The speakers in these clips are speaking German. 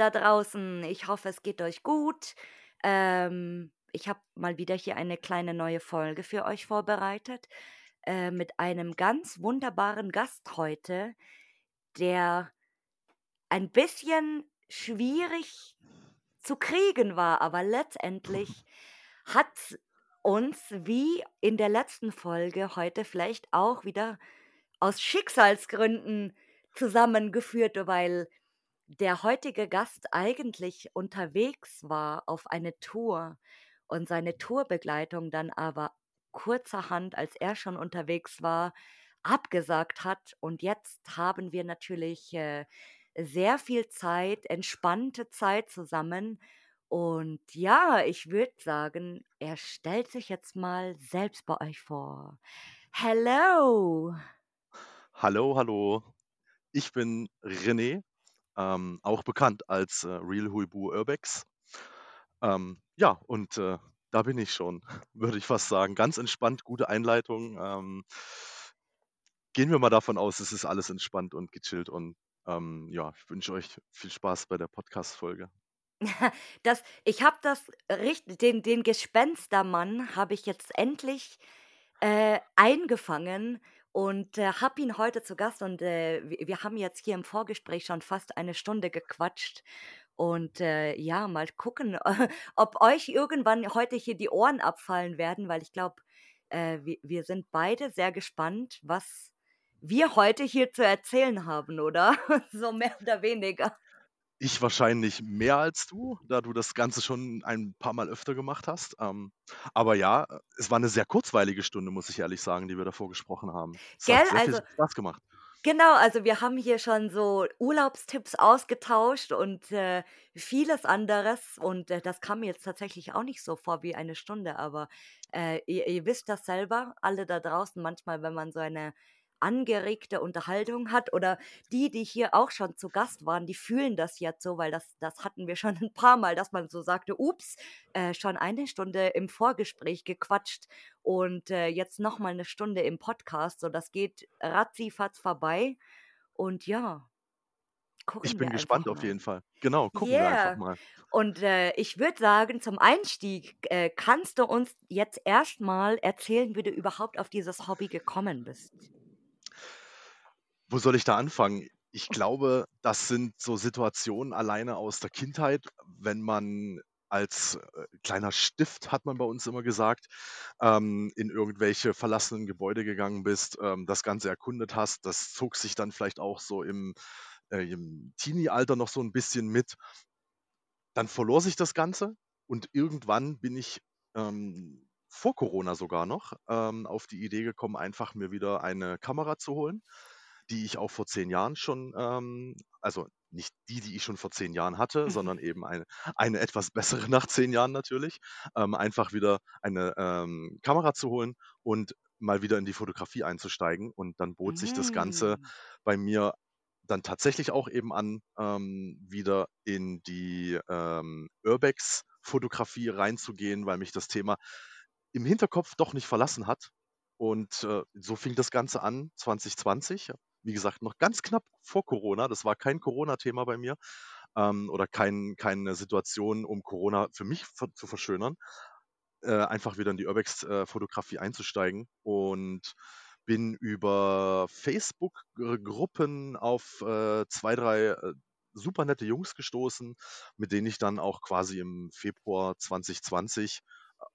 Da draußen. Ich hoffe, es geht euch gut. Ähm, ich habe mal wieder hier eine kleine neue Folge für euch vorbereitet äh, mit einem ganz wunderbaren Gast heute, der ein bisschen schwierig zu kriegen war, aber letztendlich hat uns wie in der letzten Folge heute vielleicht auch wieder aus Schicksalsgründen zusammengeführt, weil der heutige Gast eigentlich unterwegs war auf eine Tour und seine Tourbegleitung dann aber kurzerhand, als er schon unterwegs war, abgesagt hat. Und jetzt haben wir natürlich äh, sehr viel Zeit, entspannte Zeit zusammen. Und ja, ich würde sagen, er stellt sich jetzt mal selbst bei euch vor. Hello! Hallo, hallo. Ich bin René, ähm, auch bekannt als äh, Real Huibu Urbex. Ähm, ja, und äh, da bin ich schon, würde ich fast sagen. Ganz entspannt, gute Einleitung. Ähm, gehen wir mal davon aus, es ist alles entspannt und gechillt und ähm, ja, ich wünsche euch viel Spaß bei der Podcast-Folge. Das, ich habe das den, den Gespenstermann habe ich jetzt endlich äh, eingefangen und äh, habe ihn heute zu Gast und äh, wir, haben jetzt hier im Vorgespräch schon fast eine Stunde gequatscht und äh, ja, mal gucken, ob euch irgendwann heute hier die Ohren abfallen werden, weil ich glaube, äh, wir, wir sind beide sehr gespannt, was wir heute hier zu erzählen haben, oder? so mehr oder weniger. Ich wahrscheinlich mehr als du, da du das Ganze schon ein paar Mal öfter gemacht hast. Ähm, aber ja, es war eine sehr kurzweilige Stunde, muss ich ehrlich sagen, die wir davor gesprochen haben. Es Gell, hat sehr viel also Spaß gemacht. Genau, also wir haben hier schon so Urlaubstipps ausgetauscht und äh, vieles anderes. Und äh, das kam mir jetzt tatsächlich auch nicht so vor wie eine Stunde, aber äh, ihr, ihr wisst das selber, alle da draußen, manchmal, wenn man so eine angeregte Unterhaltung hat oder die, die hier auch schon zu Gast waren, die fühlen das jetzt so, weil das, das hatten wir schon ein paar Mal, dass man so sagte, ups, äh, schon eine Stunde im Vorgespräch gequatscht und äh, jetzt nochmal eine Stunde im Podcast, so das geht ratzifatz vorbei und ja, gucken Ich bin gespannt auf jeden Fall. Genau, gucken wir einfach Yeah. mal. Und äh, ich würde sagen, zum Einstieg äh, kannst du uns jetzt erstmal erzählen, wie du überhaupt auf dieses Hobby gekommen bist. Wo soll ich da anfangen? Ich glaube, das sind so Situationen alleine aus der Kindheit, wenn man als äh, kleiner Stift, hat man bei uns immer gesagt, ähm, in irgendwelche verlassenen Gebäude gegangen bist, ähm, das Ganze erkundet hast. Das zog sich dann vielleicht auch so im, äh, im Teenie-Alter noch so ein bisschen mit. Dann verlor sich das Ganze und irgendwann bin ich ähm, vor Corona sogar noch ähm, auf die Idee gekommen, einfach mir wieder eine Kamera zu holen die ich auch vor zehn Jahren schon, ähm, also nicht die, die ich schon vor zehn Jahren hatte, sondern eben eine, eine etwas bessere nach zehn Jahren natürlich, ähm, einfach wieder eine ähm, Kamera zu holen und mal wieder in die Fotografie einzusteigen. Und dann bot sich das Ganze Mm. bei mir dann tatsächlich auch eben an, ähm, wieder in die ähm, Urbex-Fotografie reinzugehen, weil mich das Thema im Hinterkopf doch nicht verlassen hat. Und äh, so fing das Ganze an, 2020. Wie gesagt, noch ganz knapp vor Corona. Das war kein Corona-Thema bei mir ähm, oder kein, keine Situation, um Corona für mich zu verschönern. Äh, einfach wieder in die Urbex-Fotografie einzusteigen und bin über Facebook-Gruppen auf äh, zwei, drei äh, super nette Jungs gestoßen, mit denen ich dann auch quasi im Februar 2020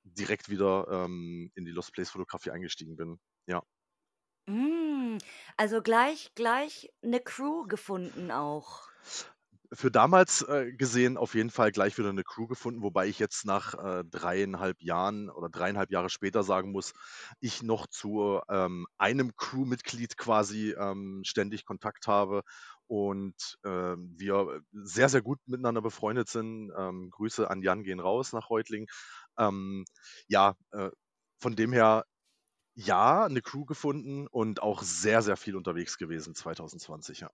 direkt wieder ähm, in die Lost Place Fotografie eingestiegen bin. Ja. Mm. Also gleich, gleich eine Crew gefunden auch. Für damals äh, gesehen auf jeden Fall gleich wieder eine Crew gefunden, wobei ich jetzt nach äh, dreieinhalb Jahren oder dreieinhalb Jahre später sagen muss, ich noch zu ähm, einem Crewmitglied quasi ähm, ständig Kontakt habe und ähm, wir sehr, sehr gut miteinander befreundet sind. Ähm, Grüße an Jan gehen raus nach Reutling. Ähm, ja, äh, von dem her ja, eine Crew gefunden und auch sehr, sehr viel unterwegs gewesen 2020, ja.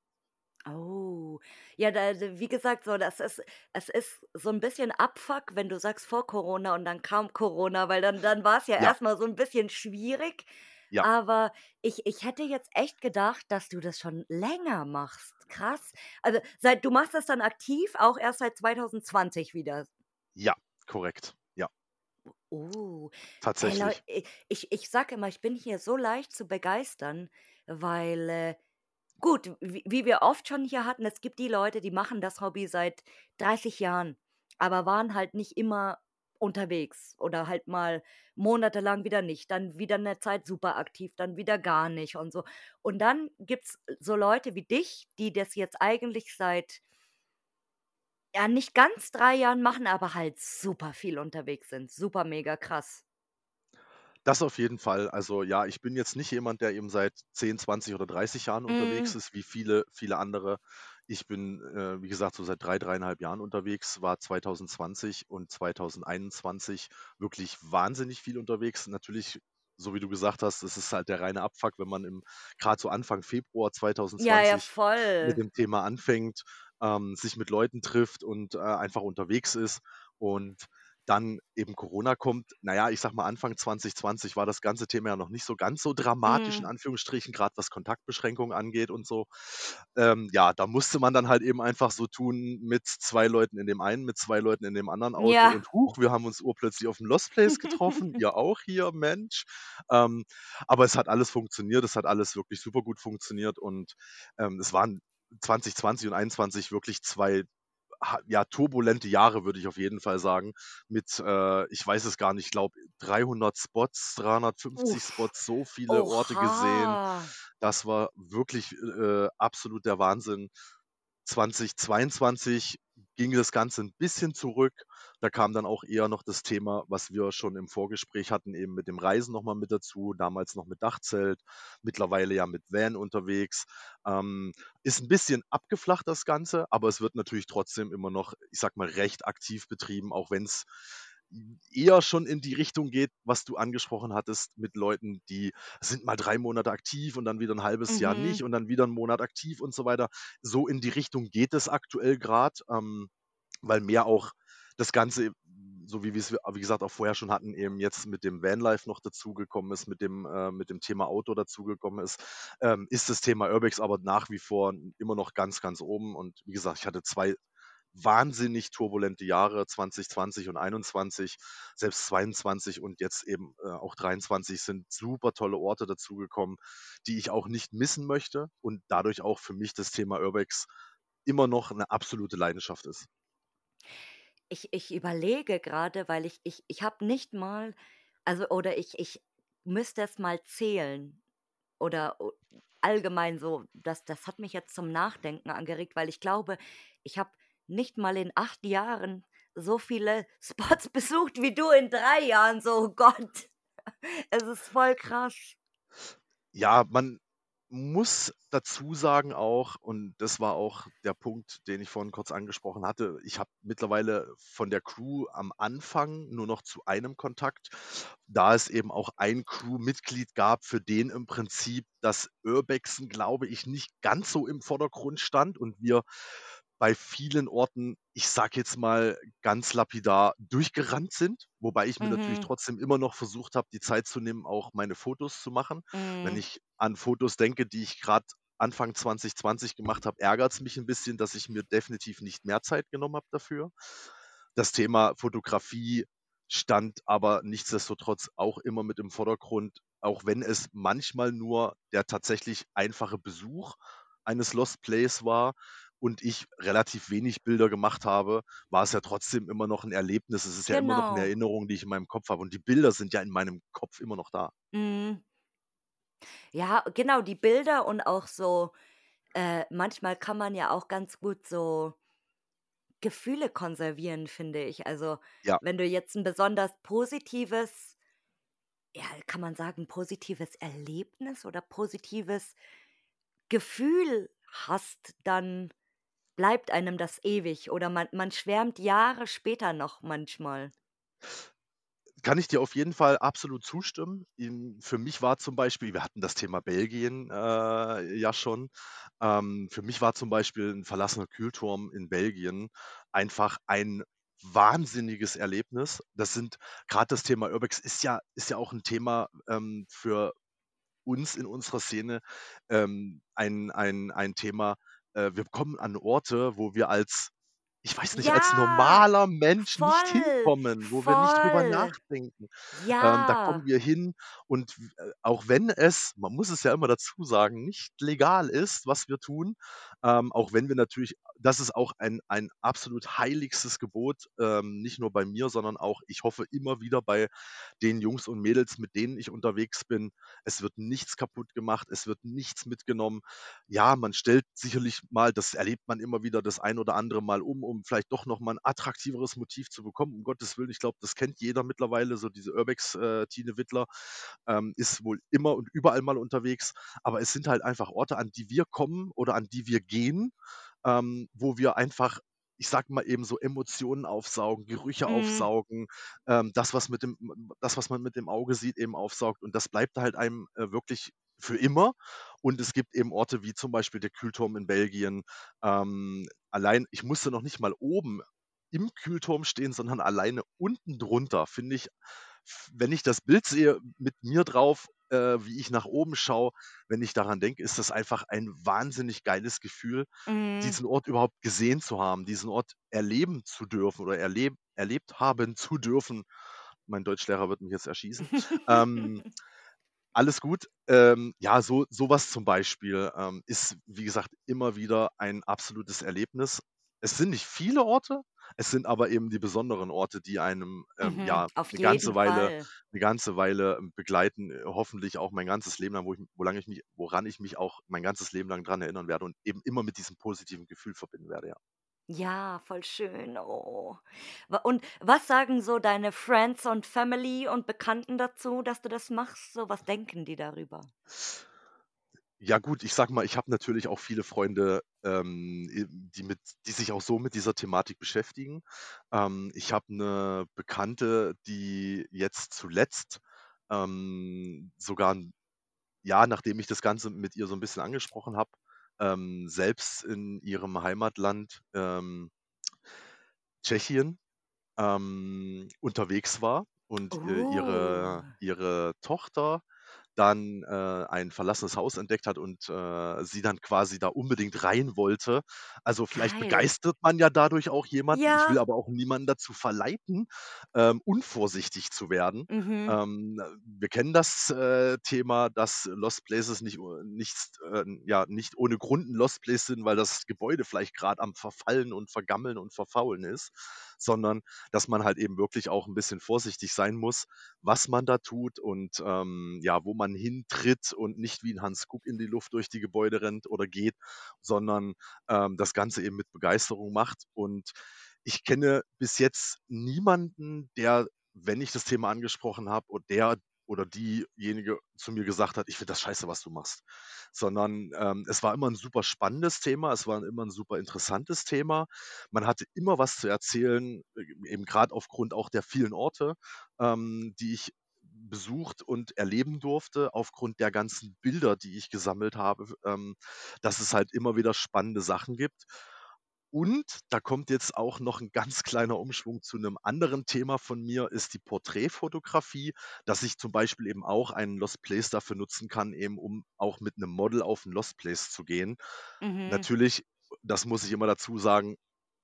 Oh, ja, da, wie gesagt, so, das ist, es ist so ein bisschen Abfuck, wenn du sagst vor Corona und dann kam Corona, weil dann, dann war es ja Ja. erstmal so ein bisschen schwierig, Ja. aber ich ich hätte jetzt echt gedacht, dass du das schon länger machst. Krass. Also, seit du machst das dann aktiv auch erst seit 2020 wieder? Ja, korrekt. Oh. Ey, Leu Tatsächlich. i ich ich sage immer, ich bin hier so leicht zu begeistern, weil, äh gut, wie wie wir oft schon hier hatten, es gibt die Leute, die machen das Hobby seit 30 Jahren, aber waren halt nicht immer unterwegs oder halt mal monatelang wieder nicht, dann wieder 'ne Zeit super aktiv, dann wieder gar nicht und so. Und dann gibt's so Leute wie dich, die das jetzt eigentlich seit ja, nicht ganz 3 Jahren machen, aber halt super viel unterwegs sind. Super mega krass. Das auf jeden Fall. Also, ja, ich bin jetzt nicht jemand, der eben seit 10, 20 oder 30 Jahren unterwegs Mhm. ist, wie viele viele andere. Ich bin, äh, wie gesagt, so seit 3, 3,5 Jahren unterwegs, war 2020 und 2021 wirklich wahnsinnig viel unterwegs. Natürlich, so wie du gesagt hast, das ist halt der reine Abfuck, wenn man im grad so Anfang Februar Ja, ja, 2020 mit dem Thema anfängt, ähm, sich mit Leuten trifft und, äh, einfach unterwegs ist. Und dann eben Corona kommt. Na ja, ich sage mal, Anfang 2020 war das ganze Thema ja noch nicht so ganz so dramatisch in Mhm. Anführungsstrichen, grad was Kontaktbeschränkungen angeht und so. Ähm, ja, da musste man dann halt eben einfach so tun mit 2 Leuten in dem einen, mit 2 Leuten in dem anderen Auto Ja. und huch, wir haben uns urplötzlich auf'm Lost Place getroffen. Ihr auch hier, Mensch. Ähm, aber es hat alles funktioniert. Es hat alles wirklich super gut funktioniert und, ähm, es waren 2020 und 21 wirklich 2 ha ja, turbulente Jahre, würde ich auf jeden Fall sagen, mit, äh, ich weiß es gar nicht, ich glaube 300 Spots, 350 Uff. Spots, so viele Orte gesehen. Oha. Das war wirklich, äh, absolut der Wahnsinn. 2022 ging das Ganze 'n bisschen zurück. Da kam dann auch eher noch das Thema, was wir schon im Vorgespräch hatten, eben mit dem Reisen noch mal mit dazu, damals noch mit Dachzelt, mittlerweile ja mit Van unterwegs. Ähm, ist 'n bisschen abgeflacht das Ganze, aber es wird natürlich trotzdem immer noch, ich sage mal, recht aktiv betrieben, auch wenn's eher schon in die Richtung geht, was du angesprochen hattest mit Leuten, die sind mal 3 Monate aktiv und dann wieder 'n halbes Jahr nicht Mhm. und dann wieder 'n Monat aktiv und so weiter. So in die Richtung geht es aktuell grad, ähm, weil mehr auch das Ganze, so wie wir's wie gesagt, auch vorher schon hatten, eben jetzt mit dem Vanlife noch dazugekommen ist, mit dem äh, mit dem Thema Auto dazugekommen ist, ähm, ist das Thema Urbex aber nach wie vor immer noch ganz, ganz oben. Und wie gesagt, ich hatte 2 wahnsinnig turbulente Jahre, 2020 und 21. Selbst 22 und jetzt eben, äh, auch 23 sind super tolle Orte dazugekommen, die ich auch nicht missen möchte und dadurch auch für mich das Thema Urbex immer noch 'ne absolute Leidenschaft ist. Ich ich überlege grade, weil ich ich ich habe nicht mal also, oder ich ich müsste es mal zählen oder allgemein so, das das hat mich jetzt zum Nachdenken angeregt, weil ich glaube, ich habe nicht mal in 8 Jahren so viele Spots besucht wie du in 3 Jahren, so, oh Gott. Es ist voll krass. Ja, man muss dazu sagen auch, und das war auch der Punkt, den ich vorhin kurz angesprochen hatte, ich habe mittlerweile von der Crew am Anfang nur noch zu einem Kontakt, da es eben auch ein Crewmitglied gab, für den im Prinzip das Urbexen, glaube ich, nicht ganz so im Vordergrund stand und wir bei vielen Orten, ich sage jetzt mal ganz lapidar, durchgerannt sind, wobei ich mir natürlich Mhm. trotzdem immer noch versucht habe, die Zeit zu nehmen, auch meine Fotos zu machen. Wenn Mhm. ich an Fotos denke, die ich grad Anfang 2020 gemacht habe, ärgert's mich 'n bisschen, dass ich mir definitiv nicht mehr Zeit genommen habe dafür. Das Thema Fotografie stand aber nichtsdestotrotz auch immer mit im Vordergrund, auch wenn es manchmal nur der tatsächlich einfache Besuch eines Lost Place war und ich relativ wenig Bilder gemacht habe, war es ja trotzdem immer noch 'n Erlebnis. Es ist ja immer noch 'ne Genau. Erinnerung, die ich in meinem Kopf habe und die Bilder sind ja in meinem Kopf immer noch da. Mhm. Ja, genau, die Bilder und auch so äh, manchmal kann man ja auch ganz gut so Gefühle konservieren, finde ich. Also, Ja. wenn du jetzt 'n besonders positives ja, kann man sagen, positives Erlebnis oder positives Gefühl hast, dann bleibt einem das ewig oder man man schwärmt Jahre später noch manchmal. Kann ich dir auf jeden Fall absolut zustimmen. Für mich war zum Beispiel wir hatten das Thema Belgien, äh, ja schon. Ähm, für mich war zum Beispiel 'n verlassener Kühlturm in Belgien einfach ein wahnsinniges Erlebnis. Das sind grad das Thema Urbex ist ja ist ja auch 'n Thema, ähm, für uns in unserer Szene, ähm, ein ein ein Thema, äh, wir kommen an Orte, wo wir als ich weiß nicht, als Ja, normaler Mensch nicht voll, hinkommen, wo wir nicht drüber voll. nachdenken. Ähm, da kommen Ja. wir hin und äh, auch wenn es, man muss es ja immer dazu sagen, nicht legal ist, was wir tun, ähm, auch wenn wir natürlich das ist auch ein ein absolut heiligstes Gebot, ähm, nicht nur bei mir, sondern auch, ich hoffe, immer wieder bei den Jungs und Mädels, mit denen ich unterwegs bin. Es wird nichts kaputt gemacht, es wird nichts mitgenommen. Ja, man stellt sicherlich mal das erlebt man immer wieder das ein oder andere Mal um, um vielleicht doch noch mal 'n attraktiveres Motiv zu bekommen, um Gottes Willen. Ich glaube, das kennt jeder mittlerweile, so diese Urbex, äh, Wittler, ähm, ist wohl immer und überall mal unterwegs. Aber es sind halt einfach Orte, an die wir kommen oder an die wir gehen, ähm, wo wir einfach, ich sage mal eben so, Emotionen aufsaugen, Gerüche Mhm. aufsaugen, ähm, das, was mit dem das, was man mit dem Auge sieht, eben aufsaugt und das bleibt halt einem, äh, wirklich für immer. Und es gibt eben Orte wie zum Beispiel der Kühlturm in Belgien. Ähm, allein ich musste noch nicht mal oben im Kühlturm stehen, sondern alleine unten drunter, finde ich wenn ich das Bild sehe mit mir drauf, äh, wie ich nach oben schaue, wenn ich daran denke, ist das einfach ein wahnsinnig geiles Gefühl, Mhm. diesen Ort überhaupt gesehen zu haben, diesen Ort erleben zu dürfen oder erleb erlebt haben zu dürfen. Mein Deutschlehrer wird mich jetzt erschießen. Ähm, alles gut. Ähm, ja, so so was zum Beispiel, ähm, ist, wie gesagt, immer wieder ein absolutes Erlebnis. Es sind nicht viele Orte, es sind aber eben die besonderen Orte, die einem, ähm, Mhm, ja, 'ne jeden ganze Weile Fall. 'ne ganze Weile begleiten, äh, hoffentlich auch mein ganzes Leben lang, wo ich wo lange ich mich woran ich mich auch mein ganzes Leben lang dran erinnern werde und eben immer mit diesem positiven Gefühl verbinden werde, ja. Ja, voll schön. Oh. Und was sagen so deine Friends und Family und Bekannten dazu, dass du das machst? So, was denken die darüber? Ja gut, ich sage mal, ich habe natürlich auch viele Freunde, ähm, die mit die sich auch so mit dieser Thematik beschäftigen. Ähm, ich habe 'ne Bekannte, die jetzt zuletzt, ähm, sogar 'n Jahr, nachdem ich das Ganze mit ihr so 'n bisschen angesprochen habe, ähm, selbst in ihrem Heimatland, ähm Tschechien, ähm, unterwegs war und, äh, Oh. ihre ihre Tochter dann, äh, ein verlassenes Haus entdeckt hat und, äh, sie dann quasi da unbedingt rein wollte. Also, vielleicht Geil. begeistert man ja dadurch auch jemanden. Ich will Ja. aber auch niemanden dazu verleiten, ähm, unvorsichtig zu werden. Mhm. Ähm, wir kennen das, äh, Thema, dass Lost Places nicht o nichts äh, ja, nicht ohne Grund 'n Lost Place sind, weil das Gebäude vielleicht grad am Verfallen und Vergammeln und Verfaulen ist, sondern dass man halt eben wirklich auch 'n bisschen vorsichtig sein muss, was man da tut und, ähm, ja, wo man hintritt und nicht wie 'n Hans Kuck in die Luft durch die Gebäude rennt oder geht, sondern, ähm, das Ganze eben mit Begeisterung macht. Und ich kenne bis jetzt niemanden, der, wenn ich das Thema angesprochen habe und der oder diejenige zu mir gesagt hat: „Ich finde das scheiße, was du machst.“ Sondern, ähm, es war immer 'n super spannendes Thema, es war immer 'n super interessantes Thema. Man hatte immer was zu erzählen, e eben grad aufgrund auch der vielen Orte, ähm, die ich besucht und erleben durfte, aufgrund der ganzen Bilder, die ich gesammelt habe, ähm, dass es halt immer wieder spannende Sachen gibt. Und da kommt jetzt auch noch 'n ganz kleiner Umschwung zu 'nem anderen Thema von mir, ist die Porträtfotografie, dass ich zum Beispiel eben auch einen Lost Place dafür nutzen kann, eben um auch mit 'nem Model auf 'n Lost Place zu gehen. Mhm. Natürlich, das muss ich immer dazu sagen,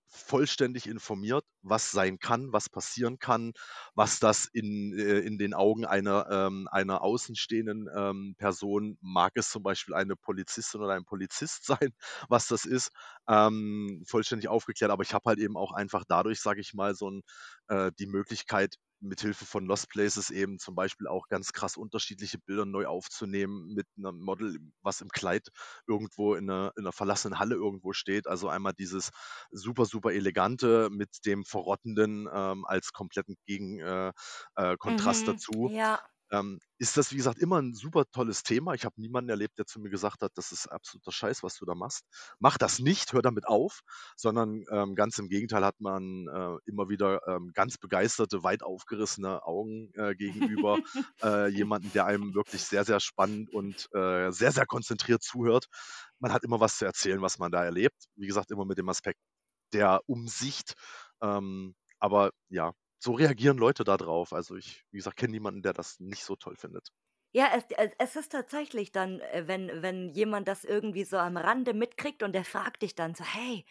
vollständig informiert, was sein kann, was passieren kann, was das in äh, in den Augen einer ähm, einer außenstehenden, ähm, Person mag es zum Beispiel eine Polizistin oder ein Polizist sein, was das ist, ähm, vollständig aufgeklärt. Aber ich habe halt eben auch einfach dadurch, sage ich mal, so 'n äh, die Möglichkeit, mit Hilfe von Lost Places eben zum Beispiel auch ganz krass unterschiedliche Bilder neu aufzunehmen mit 'nem Model, was im Kleid irgendwo in 'ner in 'ner verlassenen Halle irgendwo steht. Also, einmal dieses super, super elegante mit dem Verrottenden, ähm, als kompletten Gegen äh, äh, Mhm. dazu. Ja. Ähm, ist das, wie gesagt, immer 'n super tolles Thema. Ich habe niemanden erlebt, der zu mir gesagt hat: „Das ist absoluter Scheiß, was du da machst. Mach das nicht, hör damit auf.“ Sondern, ähm, ganz im Gegenteil hat man, äh, immer wieder, ähm, ganz begeisterte, weit aufgerissene Augen, äh, gegenüber, äh, jemanden, der einem wirklich sehr, sehr spannend und, äh, sehr, sehr konzentriert zuhört. Man hat immer was zu erzählen, was man da erlebt. Wie gesagt, immer mit dem Aspekt der Umsicht. Ähm, aber ja, so reagieren Leute da drauf. Also, ich, wie gesagt, kenne niemanden, der das nicht so toll findet. Ja, es es es ist tatsächlich dann, äh, wenn wenn jemand das irgendwie so am Rande mitkriegt und der fragt dich dann so: „Hey,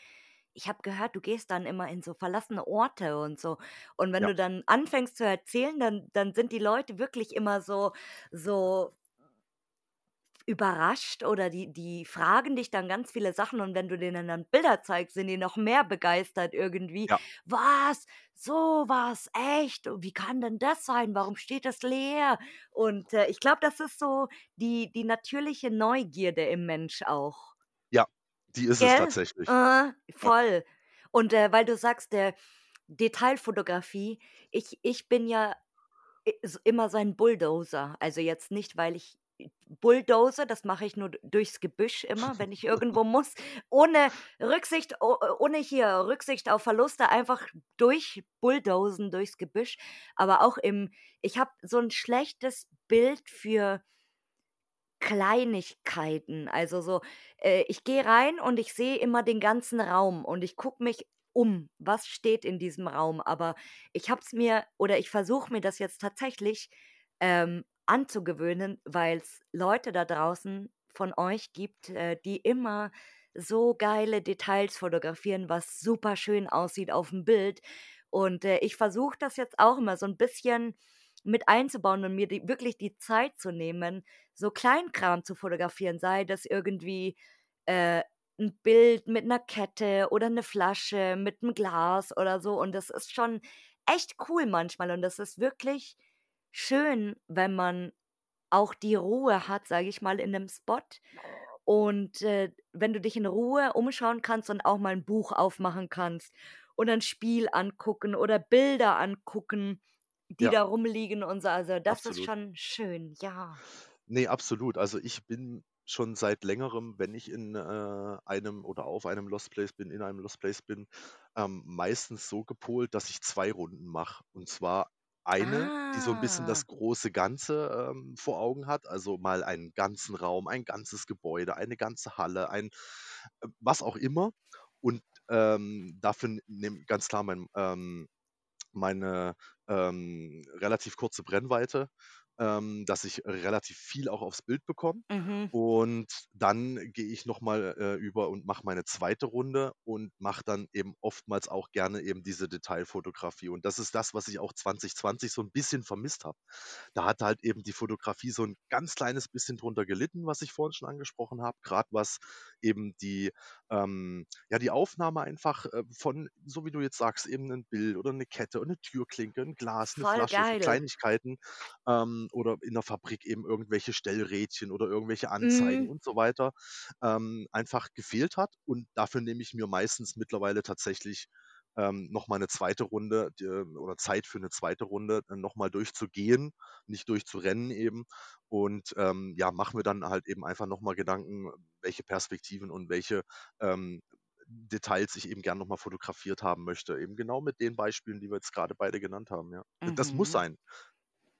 ich habe gehört, du gehst dann immer in so verlassene Orte und so.“ Und wenn Ja. du dann anfängst zu erzählen, dann dann sind die Leute wirklich immer so so überrascht oder die die fragen dich dann ganz viele Sachen und wenn du denen dann Bilder zeigst, sind die noch mehr begeistert irgendwie. Ja. „Was? So was? Echt? Und wie kann denn das sein? Warum steht das leer?“ Und, äh, ich glaube, das ist so die die natürliche Neugierde im Mensch auch. Ja, die ist es Gell? tatsächlich. Äh, Ja. voll. Und, äh, weil du sagst, äh, Detailfotografie, ich ich bin ja immer so ein Bulldozer. Also, jetzt nicht, weil ich bulldose, das mache ich nur durchs Gebüsch immer, wenn ich irgendwo muss, ohne Rücksicht ohne hier Rücksicht auf Verluste, einfach durchbulldozen durchs Gebüsch. Aber auch im ich habe so 'n schlechtes Bild für Kleinigkeiten. Also, so, äh, ich gehe rein und ich sehe immer den ganzen Raum und ich gucke mich um. Was steht in diesem Raum? Aber ich habe es mir oder ich versuche mir das jetzt tatsächlich, ähm, anzugewöhnen, weil's Leute da draußen von euch gibt, äh, die immer so geile Details fotografieren, was superschön aussieht aufm Bild. Und, äh, ich versuche das jetzt auch immer so 'n bisschen mit einzubauen und mir die wirklich die Zeit zu nehmen, so Kleinkram zu fotografieren, sei das irgendwie, äh, 'n Bild mit 'ner Kette oder 'ne Flasche mit 'm Glas oder so. Und das ist schon echt cool manchmal und das ist wirklich schön, wenn man auch die Ruhe hat, sage ich mal, in 'nem Spot. Und, äh, wenn du dich in Ruhe umschauen kannst und auch mal 'n Buch aufmachen kannst oder 'n Spiel angucken oder Bilder angucken, die Ja. da rumliegen und so. Also, das ist Absolut. schon schön, ja. Ne, absolut. Also, ich bin schon seit Längerem, wenn ich in, äh, einem oder auf einem Lost Place bin in einem Lost Place bin, ähm, meistens so gepolt, dass ich 2 Runden mache. Und zwar eine, die so 'n bisschen Ah. das große Ganze, ähm, vor Augen hat, also mal einen ganzen Raum, ein ganzes Gebäude, eine ganze Halle, ein äh, was auch immer. Und, ähm, dafür nehme ganz klar mein ähm, meine, ähm, relativ kurze Brennweite, ähm, dass ich relativ viel auch aufs Bild bekomme. Mhm. Und dann gehe ich noch mal, äh, über und mache meine 2. Runde und mache dann eben oftmals auch gerne eben diese Detailfotografie. Und das ist das, was ich auch 2020 so 'n bisschen vermisst habe. Da hat halt eben die Fotografie so 'n ganz kleines bisschen drunter gelitten, was ich vorhin schon angesprochen habe, grad was eben die ähm, ja, die Aufnahme einfach, äh, von so wie du jetzt sagst, eben 'nen Bild oder 'ne Kette oder 'ne Türklinke, 'n Glas, 'ne Voll Flasche, so. Kleinigkeiten, ähm, oder in der Fabrik eben irgendwelche Stellrädchen oder irgendwelche Anzeigen Mhm. und so weiter, ähm, einfach gefehlt hat. Und dafür nehme ich mir meistens mittlerweile tatsächlich, ähm, noch mal 'ne 2. Runde, d äh, oder Zeit für 'ne 2. Runde, äh, noch mal durchzugehen, nicht durchzurennen eben. Und, ähm, ja, mache mir dann halt eben einfach noch mal Gedanken, welche Perspektiven und welche, ähm, Details ich eben gern noch mal fotografiert haben möchte. Eben genau mit den Beispielen, die wir jetzt grade beide genannt haben, ja. D das muss Mhm. sein.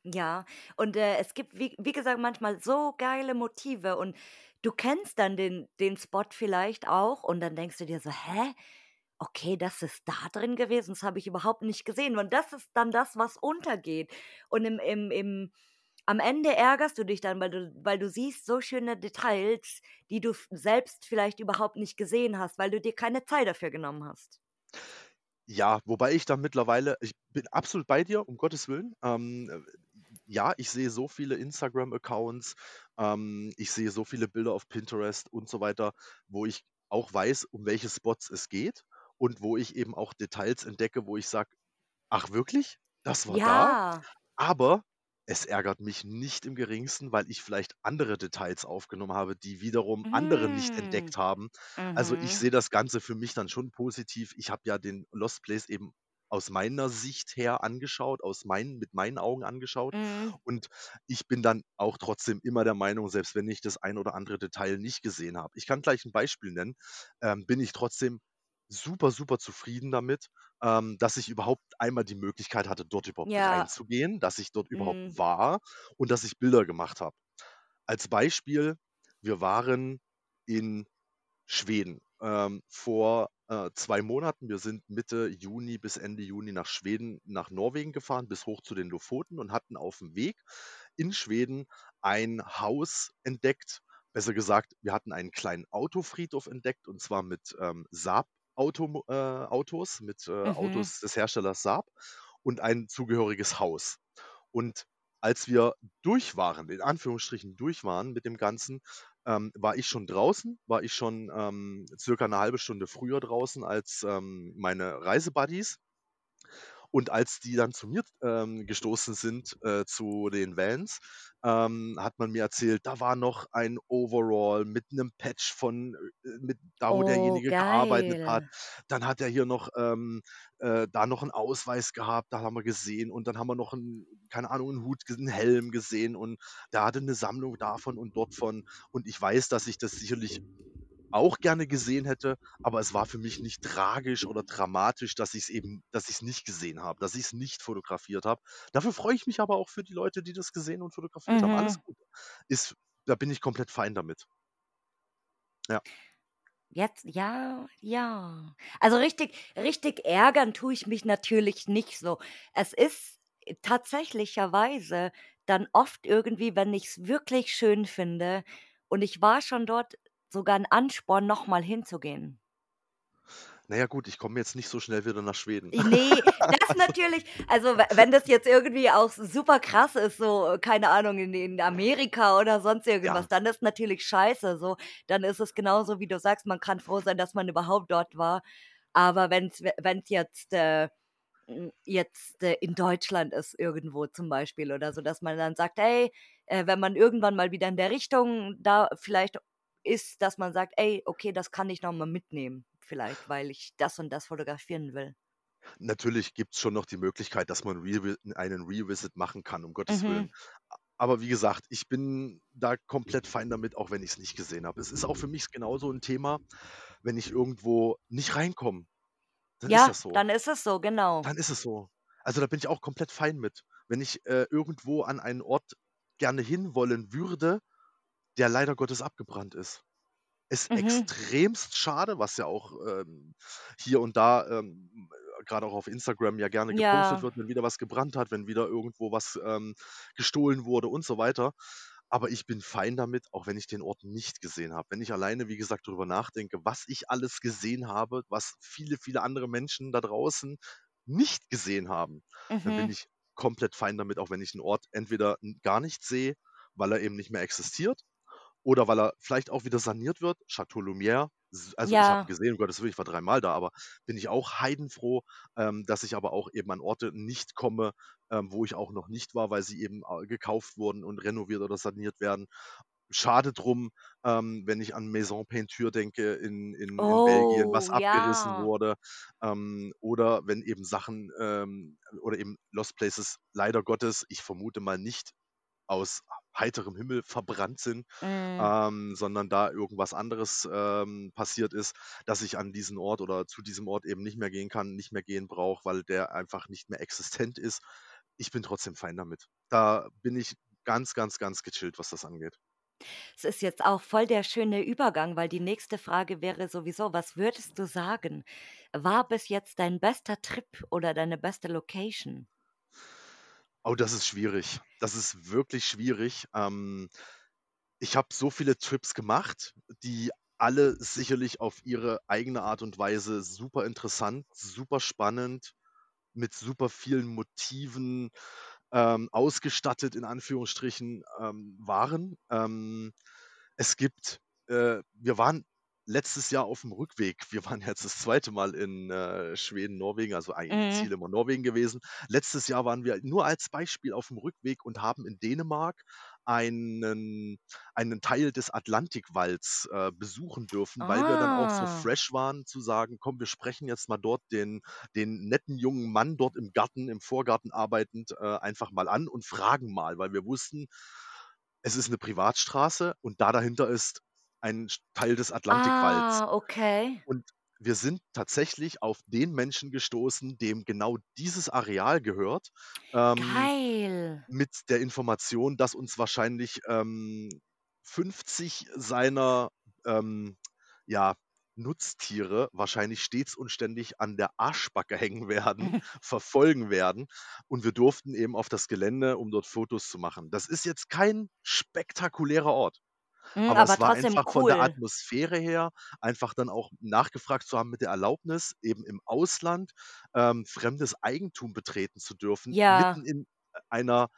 Ja, und, äh, es gibt, wie wie gesagt, manchmal so geile Motive und du kennst dann den den Spot vielleicht auch und dann denkst du dir so: „Hä? Okay, das ist da drin gewesen? Das habe ich überhaupt nicht gesehen.“ Und das ist dann das, was untergeht. Und im im im am Ende ärgerst du dich dann, weil du weil du siehst so schöne Details, die du selbst vielleicht überhaupt nicht gesehen hast, weil du dir keine Zeit dafür genommen hast. Ja, wobei ich da mittlerweile ich bin absolut bei dir, um Gottes Willen. Ähm, äh, ja, ich sehe so viele Instagram-Accounts, ähm, ich sehe so viele Bilder auf Pinterest und so weiter, wo ich auch weiß, um welche Spots es geht und wo ich eben auch Details entdecke, wo ich sage: „Ach wirklich? Das war da?“ Ja. Aber es ärgert mich nicht im Geringsten, weil ich vielleicht andere Details aufgenommen habe, die wiederum andere nicht Hm. entdeckt haben. Also, ich Mhm. sehe das Ganze für mich dann schon positiv. Ich habe ja den Lost Place eben aus meiner Sicht her angeschaut, aus meinen mit meinen Augen angeschaut. Mhm. Und ich bin dann auch trotzdem immer der Meinung, selbst wenn ich das ein oder andere Detail nicht gesehen habe. Ich kann gleich 'n Beispiel nennen, ähm, bin ich trotzdem super, super zufrieden damit, ähm, dass ich überhaupt einmal die Möglichkeit hatte, dort überhaupt Ja. reinzugehen, dass ich dort überhaupt Mhm. war und dass ich Bilder gemacht habe. Als Beispiel, wir waren in Schweden, ähm, vor äh, 2 Monaten. Wir sind Mitte Juni bis Ende Juni nach Schweden nach Norwegen gefahren, bis hoch zu den Lofoten und hatten auf'm Weg in Schweden ein Haus entdeckt. Besser gesagt, wir hatten einen kleinen Autofriedhof entdeckt und zwar mit, ähm, Saab Automo äh, Autos, mit, äh, Mhm. Autos des Herstellers Saab und ein zugehöriges Haus. Und als wir durch waren, in Anführungsstrichen durch waren mit dem Ganzen, ähm, war ich schon draußen, war ich schon, ähm, circa 'ne 1/2 Stunde früher draußen als, ähm, meine Reisebuddies. Und als die dann zu mir, ähm, gestoßen sind, äh, zu den Vans, ähm, hat man mir erzählt, da war noch ein Overall mit 'nem Patch von äh, mit da, wo Oh, derjenige gearbeitet hat. geil. Dann hat er hier noch, ähm, äh, da noch 'n Ausweis gehabt, da haben wir gesehen und dann haben wir noch 'n keine Ahnung, 'n Hut, ge 'n Helm gesehen und der hatte 'ne Sammlung davon und dort von. Und ich weiß, dass ich das sicherlich auch gerne gesehen hätte, aber es war für mich nicht tragisch oder dramatisch, dass ich's eben dass ich's nicht gesehen habe, dass ich's nicht fotografiert habe. Dafür freue ich mich aber auch für die Leute, die das gesehen und fotografiert haben. Alles Mhm. gut. Ist da bin ich komplett fein damit. Ja. Jetzt ja, ja. Also, richtig richtig ärgern tue ich mich natürlich nicht so. Es ist tatsächlicherweise dann oft irgendwie, wenn ich's wirklich schön finde und ich war schon dort, sogar 'n Ansporn, noch mal hinzugehen. Na ja, gut, ich komme jetzt nicht so schnell wieder nach Schweden. I ne, das natürlich also, we wenn das jetzt irgendwie auch super krass ist, so, keine Ahnung, in in Amerika oder sonst Ja. irgendwas, dann ist natürlich scheiße so. Dann ist es genauso, wie du sagst, man kann froh sein, dass man überhaupt dort war. Aber wenn's we wenn's jetzt, äh jetzt, äh, in Deutschland ist irgendwo zum Beispiel oder so, dass man dann sagt: „Ey“, äh, wenn man irgendwann mal wieder in der Richtung da vielleicht ist, dass man sagt: „Ey, okay, das kann ich noch mal mitnehmen vielleicht, weil ich das und das fotografieren will.“ Natürlich gibt's schon noch die Möglichkeit, dass man einen Revisit machen kann, um Gottes Willen. Mhm. A aber wie gesagt, ich bin da komplett fein damit, auch wenn ich's nicht gesehen habe. Es ist auch für mich genauso 'n Thema, wenn ich irgendwo nicht reinkomme, dann ist Ja, das so. dann ist es so, genau. Dann ist es so. Also, da bin ich auch komplett fein mit. Wenn ich, äh, irgendwo an einen Ort gerne hinwollen würde, der leider Gottes abgebrannt ist. Ist Mhm. extremst schade, was ja auch, ähm, hier und da, ähm, grade auch auf Instagram ja gerne gepostet Ja. wird, wenn wieder was gebrannt hat, wenn wieder irgendwo was, ähm, gestohlen wurde und so weiter. Aber ich bin fein damit, auch wenn ich den Ort nicht gesehen habe. Wenn ich alleine, wie gesagt, drüber nachdenke, was ich alles gesehen habe, was viele, viele andere Menschen da draußen nicht gesehen haben, dann bin Mhm. ich komplett fein damit, auch wenn ich 'n Ort entweder gar nicht sehe, weil er eben nicht mehr existiert oder weil er vielleicht auch wieder saniert wird. Château Lumière, also, ich habe Ja. gesehen, um Gottes Willen, ich war dreimal da, aber bin ich auch heidenfroh, ähm, dass ich aber auch eben an Orte nicht komme, ähm, wo ich auch noch nicht war, weil sie eben, a gekauft wurden und renoviert oder saniert werden. Schade drum, ähm, wenn ich an Maison Peinture denke in in in Belgien, was Oh, abgerissen ja. wurde, ähm, oder wenn eben Sachen, ähm oder eben Lost Places leider Gottes, ich vermute mal nicht aus heiterem Himmel verbrannt sind, Mhm. ähm, sondern da irgendwas anderes, ähm, passiert ist, dass ich an diesen Ort oder zu diesem Ort eben nicht mehr gehen kann, nicht mehr gehen brauche, weil der einfach nicht mehr existent ist. Ich bin trotzdem fein damit. Da bin ich ganz, ganz, ganz gechillt, was das angeht. Es ist jetzt auch voll der schöne Übergang, weil die nächste Frage wäre sowieso: Was würdest du sagen, war bis jetzt dein bester Trip oder deine beste Location? Oh, das ist schwierig. Das ist wirklich schwierig. Ähm, ich habe so viele Trips gemacht, die alle sicherlich auf ihre eigene Art und Weise super interessant, super spannend, mit super vielen Motiven, ähm, ausgestattet in Anführungsstrichen, ähm, waren. Ähm, es gibt äh, wir waren letztes Jahr auf'm Rückweg wir waren jetzt das 2. Mal in, äh, Schweden, Norwegen, also eigentlich Mhm. Ziel immer Norwegen gewesen. Letztes Jahr waren wir nur als Beispiel auf'm Rückweg und haben in Dänemark einen einen Teil des Atlantikwalds, äh, besuchen dürfen, weil wir dann auch so Ah. fresh waren zu sagen: „Komm, wir sprechen jetzt mal dort den den netten jungen Mann dort im Garten im Vorgarten arbeitend, äh, einfach mal an und fragen mal.“ Weil wir wussten, es ist 'ne Privatstraße und da dahinter ist ein Teil des Atlantikwalds. Ah, okay. Und wir sind tatsächlich auf den Menschen gestoßen, dem genau dieses Areal gehört, ähm, Geil. mit der Information, dass uns wahrscheinlich, ähm, 50 seiner, ähm, ja Nutztiere wahrscheinlich stets und ständig an der Arschbacke hängen werden, verfolgen werden. Und wir durften eben auf das Gelände, um dort Fotos zu machen. Das ist jetzt kein spektakulärer Ort. Hm, Aber aber es war trotzdem einfach von der cool. Atmosphäre her, einfach dann auch nachgefragt zu haben mit der Erlaubnis, eben im Ausland ähm, fremdes Eigentum betreten zu dürfen, Ja. mitten in einer,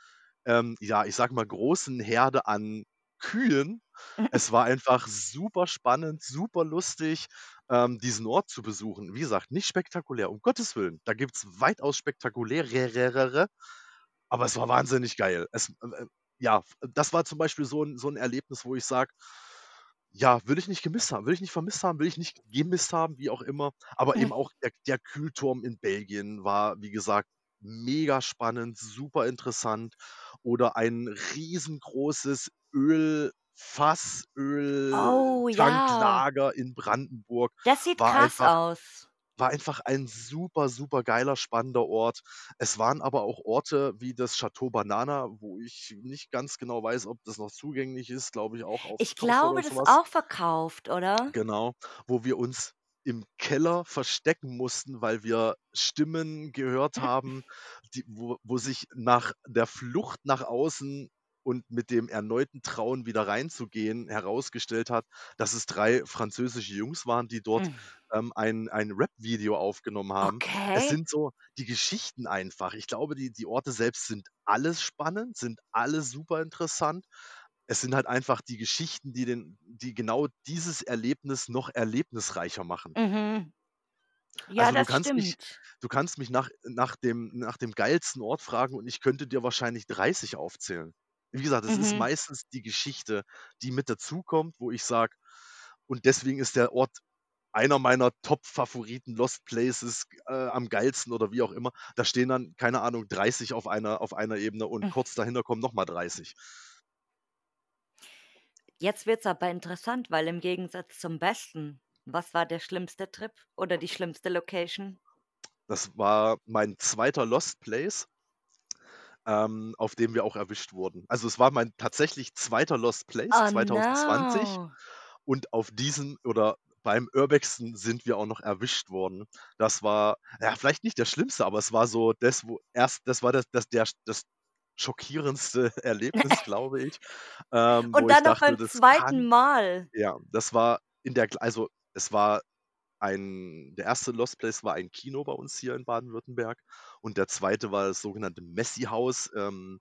ähm, ja, ich sage mal, großen Herde an Kühen. Es war einfach super spannend, super lustig, ähm, diesen Ort zu besuchen. Wie gesagt, nicht spektakulär, um Gottes Willen. Da gibt's weitaus spektakulärere, aber es war wahnsinnig geil. Es, äh, äh, ja, das war zum Beispiel so 'n so 'n Erlebnis, wo ich sage: „Ja, will ich nicht gemisst haben, will ich nicht vermisst haben, will ich nicht gemisst haben“, wie auch immer. Aber eben auch der der Kühlturm in Belgien war, wie gesagt, mega spannend, super interessant. Oder ein riesengroßes Ölfass, Oh, ja. In Brandenburg Das sieht krass einfach aus. War einfach ein super, super geiler, spannender Ort. Es waren aber auch Orte wie das Château Banana, wo ich nicht ganz genau weiß, ob das noch zugänglich ist, glaube ich, auch Ich glaube, das ist auch verkauft, oder? Genau, wo wir uns im Keller verstecken mussten, weil wir Stimmen gehört haben, die wo wo sich nach der Flucht nach außen und mit dem erneuten Trauen wieder reinzugehen herausgestellt hat, dass es 3 französische Jungs waren, die dort, Hm. ähm, ein ein Rap-Video aufgenommen haben. Es Okay. sind so die Geschichten einfach. Ich glaube, die die Orte selbst sind alles spannend, sind alle super interessant. Es sind halt einfach die Geschichten, die den die genau dieses Erlebnis noch erlebnisreicher machen. Mhm. Ja, Also, du das kannst mich stimmt. du kannst mich nach nach dem nach dem geilsten Ort fragen und ich könnte dir wahrscheinlich 30 aufzählen. Wie gesagt, es ist Mhm. meistens die Geschichte, die mit dazukommt, wo ich sage und deswegen ist der Ort einer meiner Top-Favoriten, Lost Places, äh, am geilsten oder wie auch immer. Da stehen dann, keine Ahnung, 30 auf einer auf einer Ebene und Hm. kurz dahinter kommen noch mal 30. Jetzt wird's aber interessant, weil im Gegensatz zum Besten, was war der schlimmste Trip oder die schlimmste Location? Das war mein 2. Lost Place ähm, auf dem wir auch erwischt wurden. Also, es war mein tatsächlich 2. Lost Place Oh 2020 no. und auf diesem oder beim Urbexen sind wir auch noch erwischt worden. Das war, ja, vielleicht nicht der schlimmste, aber es war so das, wo erst das war das das der das schockierendste Erlebnis, glaube ich, ähm, Und ich dann noch dachte, beim 2. kann Mal. ja, das war in der also, es war ein der 1. Lost Place war ein Kino bei uns hier in Baden-Württemberg und der 2. war das sogenannte Messi-Haus, ähm,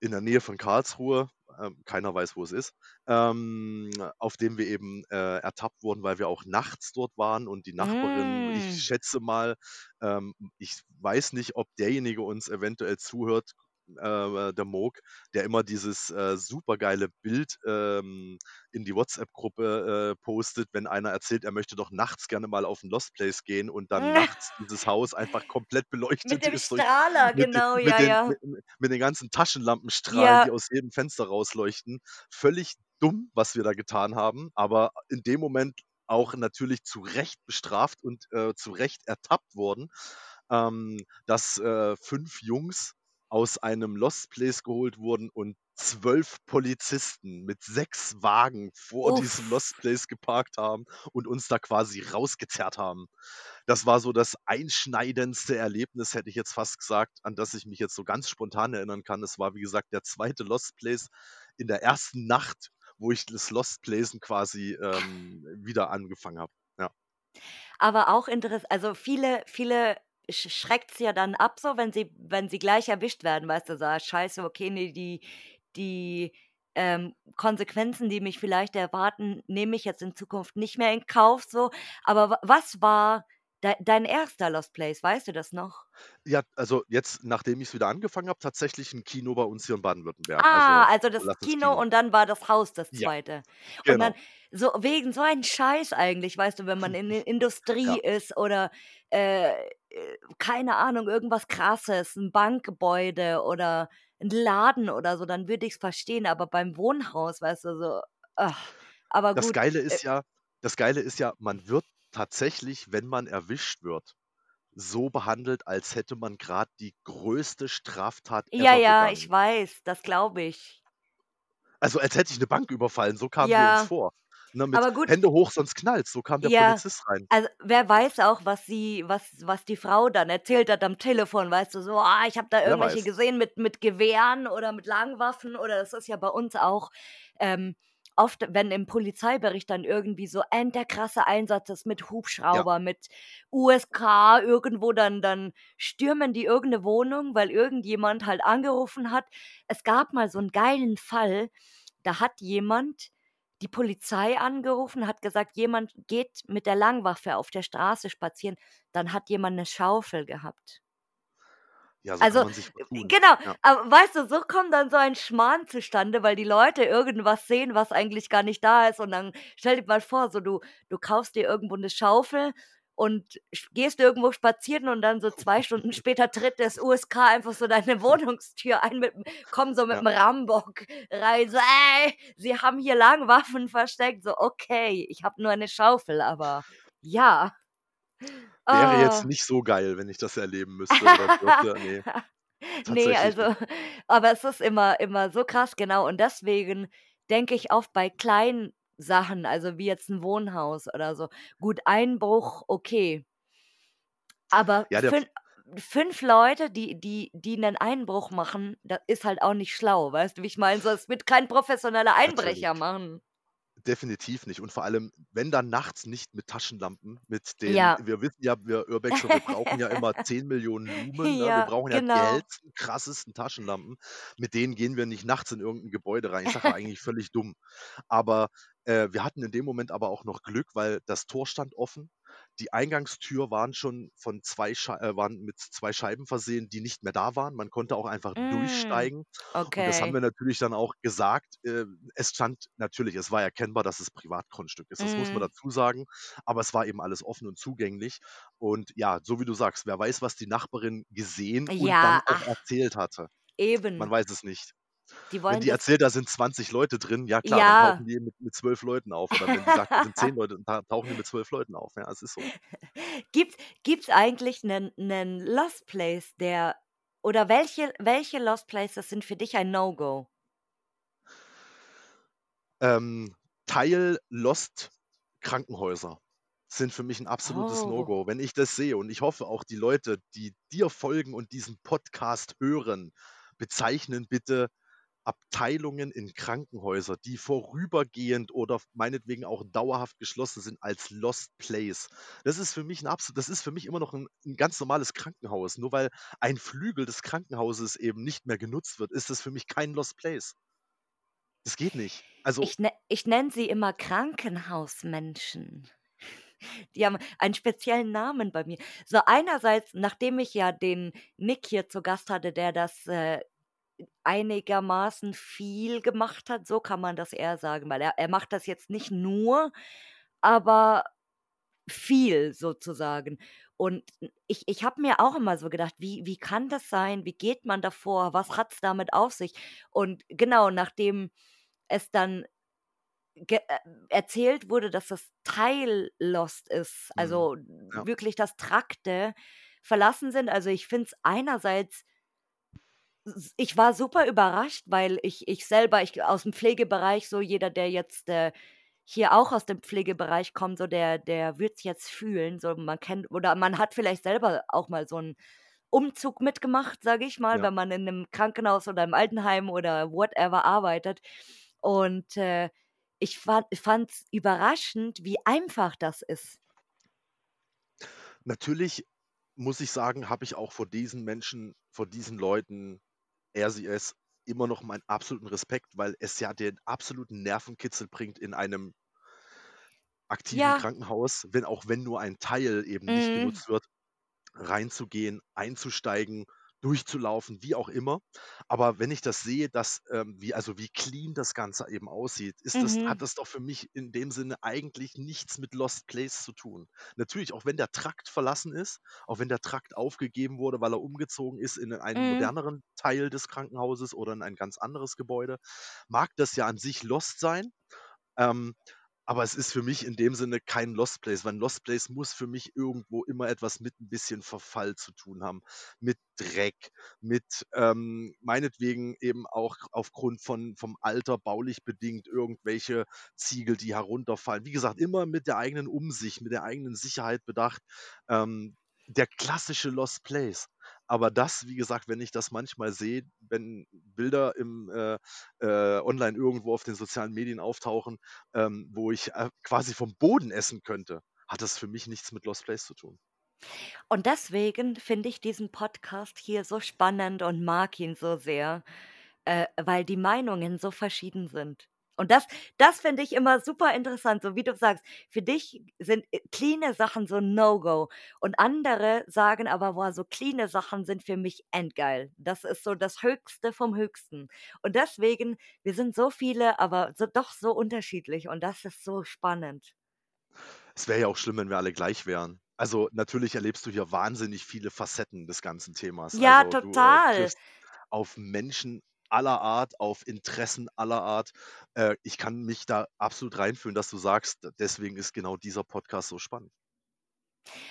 in der Nähe von Karlsruhe. Ähm, keiner weiß, wo es ist. Ähm, auf dem wir eben, äh, ertappt wurden, weil wir auch nachts dort waren und die Nachbarin ich Hm. schätze mal ähm, ich weiß nicht, ob derjenige uns eventuell zuhört, äh, der Mook, der immer dieses, äh, supergeile Bild, ähm, in die WhatsApp-Gruppe, äh, postet, wenn einer erzählt, er möchte doch nachts gerne mal auf 'n Lost Place gehen und dann nachts dieses Haus einfach komplett Mit beleuchtet dem ist durch Strahler, mit den genau, mit ja, den ja. mit mit mit den ganzen Taschenlampenstrahlen, die Ja. aus jedem Fenster rausleuchten. Völlig dumm, was wir da getan haben, aber in dem Moment auch natürlich zu Recht bestraft und, äh, zu Recht ertappt worden, ähm, dass, äh, 5 Jungs aus einem Lost Place geholt wurden und 12 Polizisten mit 6 Wagen vor diesem Uff. Lost Place geparkt haben und uns da quasi rausgezerrt haben. Das war so das einschneidendste Erlebnis, hätte ich jetzt fast gesagt, an das ich mich jetzt so ganz spontan erinnern kann. Es war, wie gesagt, der 2. Lost Place in der 1. Nacht, wo ich das Lost Placen quasi, ähm, wieder angefangen habe. Ja. Aber auch interess also, viele viele sch schreckt's ja dann ab so, wenn sie wenn sie gleich erwischt werden, weißt du, so: „Ah, scheiße, okay, ne, die die, ähm, Konsequenzen, die mich vielleicht erwarten, nehme ich jetzt in Zukunft nicht mehr in Kauf“, so. Aber wa was war dei dein 1. Lost Place? Weißt du das noch? Ja, also, jetzt, nachdem ich's wieder angefangen habe, tatsächlich 'n Kino bei uns hier in Baden-Württemberg, Ah, also, also, das Kino Kino. und dann war das Haus das Ja, 2. Und dann genau. so wegen so einen Scheiß eigentlich, weißt du, wenn man in der Ja. Industrie ist oder, äh, keine Ahnung, irgendwas Krasses, 'n Bankgebäude oder 'n Laden oder so, dann würde ich's verstehen, aber beim Wohnhaus, weißt du, so, aber Das gut, Geile äh ist ja das Geile ist ja, man wird tatsächlich, wenn man erwischt wird, so behandelt, als hätte man grad die größte Straftat Ja, ever ja, ich begangen. weiß, das glaube ich. Also, als hätte ich 'ne Bank überfallen, so kamen wir uns Ja. vor. Ne, mit Aber gut Hände hoch, sonst knallt's. So kam der Ja, Polizist rein. also, wer weiß auch, was sie was was die Frau dann erzählt hat am Telefon, weißt du, so: „Ah, ich habe da irgendwelche gesehen mit mit Gewehren oder mit Langwaffen“ oder das ist ja bei uns auch, ähm, oft, wenn im Polizeibericht dann irgendwie so end der krasse Einsatz ist mit Ja. Hubschrauber, mit USK irgendwo, dann dann stürmen die irgend 'ne Wohnung, weil irgendjemand halt angerufen hat. Es gab mal so 'n geilen Fall, da hat jemand die Polizei angerufen, hat gesagt, jemand geht mit der Langwaffe auf der Straße spazieren. Dann hat jemand 'ne Schaufel gehabt. Ja, so Also, man sich äh, genau, Ja. aber weißt du, so kommt dann so ein Schmarrn zustande, weil die Leute irgendwas sehen, was eigentlich gar nicht da ist und dann stell dir mal vor, so du du kaufst dir irgendwo 'ne Schaufel und gehst irgendwo spazieren und dann so 2 Stunden später tritt das USK einfach so deine Wohnungstür ein mit'm kommen so Ja. mit'm Rambock rein, so: „Ey, Sie haben hier Langwaffen versteckt.“ So: „Okay, ich habe nur eine Schaufel, aber ja.“ Wäre jetzt Oh. nicht so geil, wenn ich das erleben müsste oder ne, Ne, tatsächlich nicht. also aber es ist immer immer so krass, genau. Und deswegen denke ich oft bei kleinen Sachen, also wie jetzt 'n Wohnhaus oder so gut, Einbruch, okay. Aber Ja, fün 5 Leute, die die die 'nen Einbruch machen, da ist halt auch nicht schlau, weißt du, wie ich meine? So, es wird kein professioneller Natürlich. Einbrecher machen. Definitiv nicht und vor allem, wenn dann nachts nicht mit Taschenlampen, mit den Ja. wir wissen ja, wir Urbexer, wir brauchen ja immer 10.000.000 Lumen, ne? Wir Ja, brauchen ja die genau. hellsten, krassesten Taschenlampen. Mit denen gehen wir nicht nachts in irgend 'n Gebäude rein. Ich sage ja eigentlich völlig dumm. Aber, äh, wir hatten in dem Moment aber auch noch Glück, weil das Tor stand offen. Die Eingangstür waren schon von 2 Schei äh, waren mit 2 Scheiben versehen, die nicht mehr da waren. Man konnte auch einfach Hm, durchsteigen und das haben okay. wir natürlich dann auch gesagt. Äh, es stand natürlich es war erkennbar, dass es Privatgrundstück ist. Das muss man Mhm. dazu sagen, aber es war eben alles offen und zugänglich. Und ja, so wie du sagst, wer weiß, was die Nachbarin gesehen und dann Ja, auch ach. erzählt hatte. Man Eben. weiß es nicht. Die Wenn wollen die das erzählt, da sind 20 Leute drin, ja klar, dann tauchen Ja. die mit mit 12 Leuten auf. Oder wenn die sagt, da sind 10 Leute, dann ta tauchen die mit 12 Leuten auf. Ja, es ist so. Gibt gibt's eigentlich 'nen 'nen Lost Place, der oder welche welche Lost Places sind für dich ein No-Go? Ähm, Teil-Lost-Krankenhäuser sind für mich 'n absolutes Oh. No-Go. Wenn ich das sehe und ich hoffe auch die Leute, die dir folgen und diesen Podcast hören, bezeichnen bitte Abteilungen in Krankenhäuser, die vorübergehend oder meinetwegen auch dauerhaft geschlossen sind, als Lost Place. Das ist für mich 'n abso das ist für mich immer noch 'n 'n ganz normales Krankenhaus. Nur weil ein Flügel des Krankenhauses eben nicht mehr genutzt wird, ist das für mich kein Lost Place. Das geht nicht. Also Ich ne ich nenne sie immer Krankenhausmenschen. Die haben einen speziellen Namen bei mir. So einerseits, nachdem ich ja den Nick hier zu Gast hatte, der das, äh, einigermaßen viel gemacht hat, so kann man das eher sagen, weil er er macht das jetzt nicht nur, aber viel sozusagen. Und ich ich habe mir auch immer so gedacht: „Wie wie kann das sein? Wie geht man da vor? Was hat's damit auf sich?“ Und genau, nachdem es dann äh, erzählt wurde, dass das Teil Lost ist, Mhm. also Ja. wirklich, dass Trakte verlassen sind. Also, ich finde es einerseits ich war super überrascht, weil ich ich selber ich aus'm Pflegebereich so jeder, der jetzt, äh, hier auch aus dem Pflegebereich kommt, so der der wird's jetzt fühlen. So, man kennt oder man hat vielleicht selber auch mal so 'n Umzug mitgemacht, sage ich mal, Ja. wenn man in 'nem Krankenhaus oder im Altenheim oder whatever arbeitet. Und, äh, ich fand fand's überraschend, wie einfach das ist. Natürlich muss ich sagen, habe ich auch vor diesen Menschen vor diesen Leuten, er sie es, immer noch meinen absoluten Respekt, weil es ja den absoluten Nervenkitzel bringt in einem aktiven Ja. Krankenhaus, wenn auch wenn nur ein Teil eben nicht Mhm. genutzt wird, reinzugehen, einzusteigen, durchzulaufen, wie auch immer. Aber wenn ich das sehe, dass, ähm, wie also wie clean das Ganze eben aussieht, ist das hat Mhm. das doch für mich in dem Sinne eigentlich nichts mit Lost Place zu tun. Natürlich, auch wenn der Trakt verlassen ist, auch wenn der Trakt aufgegeben wurde, weil er umgezogen ist in einen Mhm. moderneren Teil des Krankenhauses oder in ein ganz anderes Gebäude, mag das ja an sich Lost sein. Ähm aber es ist für mich in dem Sinne kein Lost Place, weil 'n Lost Place muss für mich irgendwo immer etwas mit 'n bisschen Verfall zu tun haben, mit Dreck, mit, ähm, meinetwegen eben auch aufgrund von vom Alter baulich bedingt irgendwelche Ziegel, die herunterfallen. Wie gesagt, immer mit der eigenen Umsicht, mit der eigenen Sicherheit bedacht. Ähm, der klassische Lost Place. Aber das, wie gesagt, wenn ich das manchmal sehe, wenn Bilder im äh, äh, online irgendwo auf den sozialen Medien auftauchen, ähm, wo ich, äh, quasi vom Boden essen könnte, hat das für mich nichts mit Lost Place zu tun. Und deswegen finde ich diesen Podcast hier so spannend und mag ihn so sehr, äh, weil die Meinungen so verschieden sind. Und das das finde ich immer super interessant, so wie du sagst, für dich sind, äh, cleane Sachen so No-Go und andere sagen aber: „Boah, so cleane Sachen sind für mich endgeil.“ Das ist so das Höchste vom Höchsten. Und deswegen wir sind so viele, aber so doch so unterschiedlich und das ist so spannend. Es wäre ja auch schlimm, wenn wir alle gleich wären. Also, natürlich erlebst du hier wahnsinnig viele Facetten des ganzen Themas. Ja, Also, du, äh, total. auf Menschen aller Art, auf Interessen aller Art. Äh, ich kann mich da absolut reinfühlen, dass du sagst, deswegen ist genau dieser Podcast so spannend.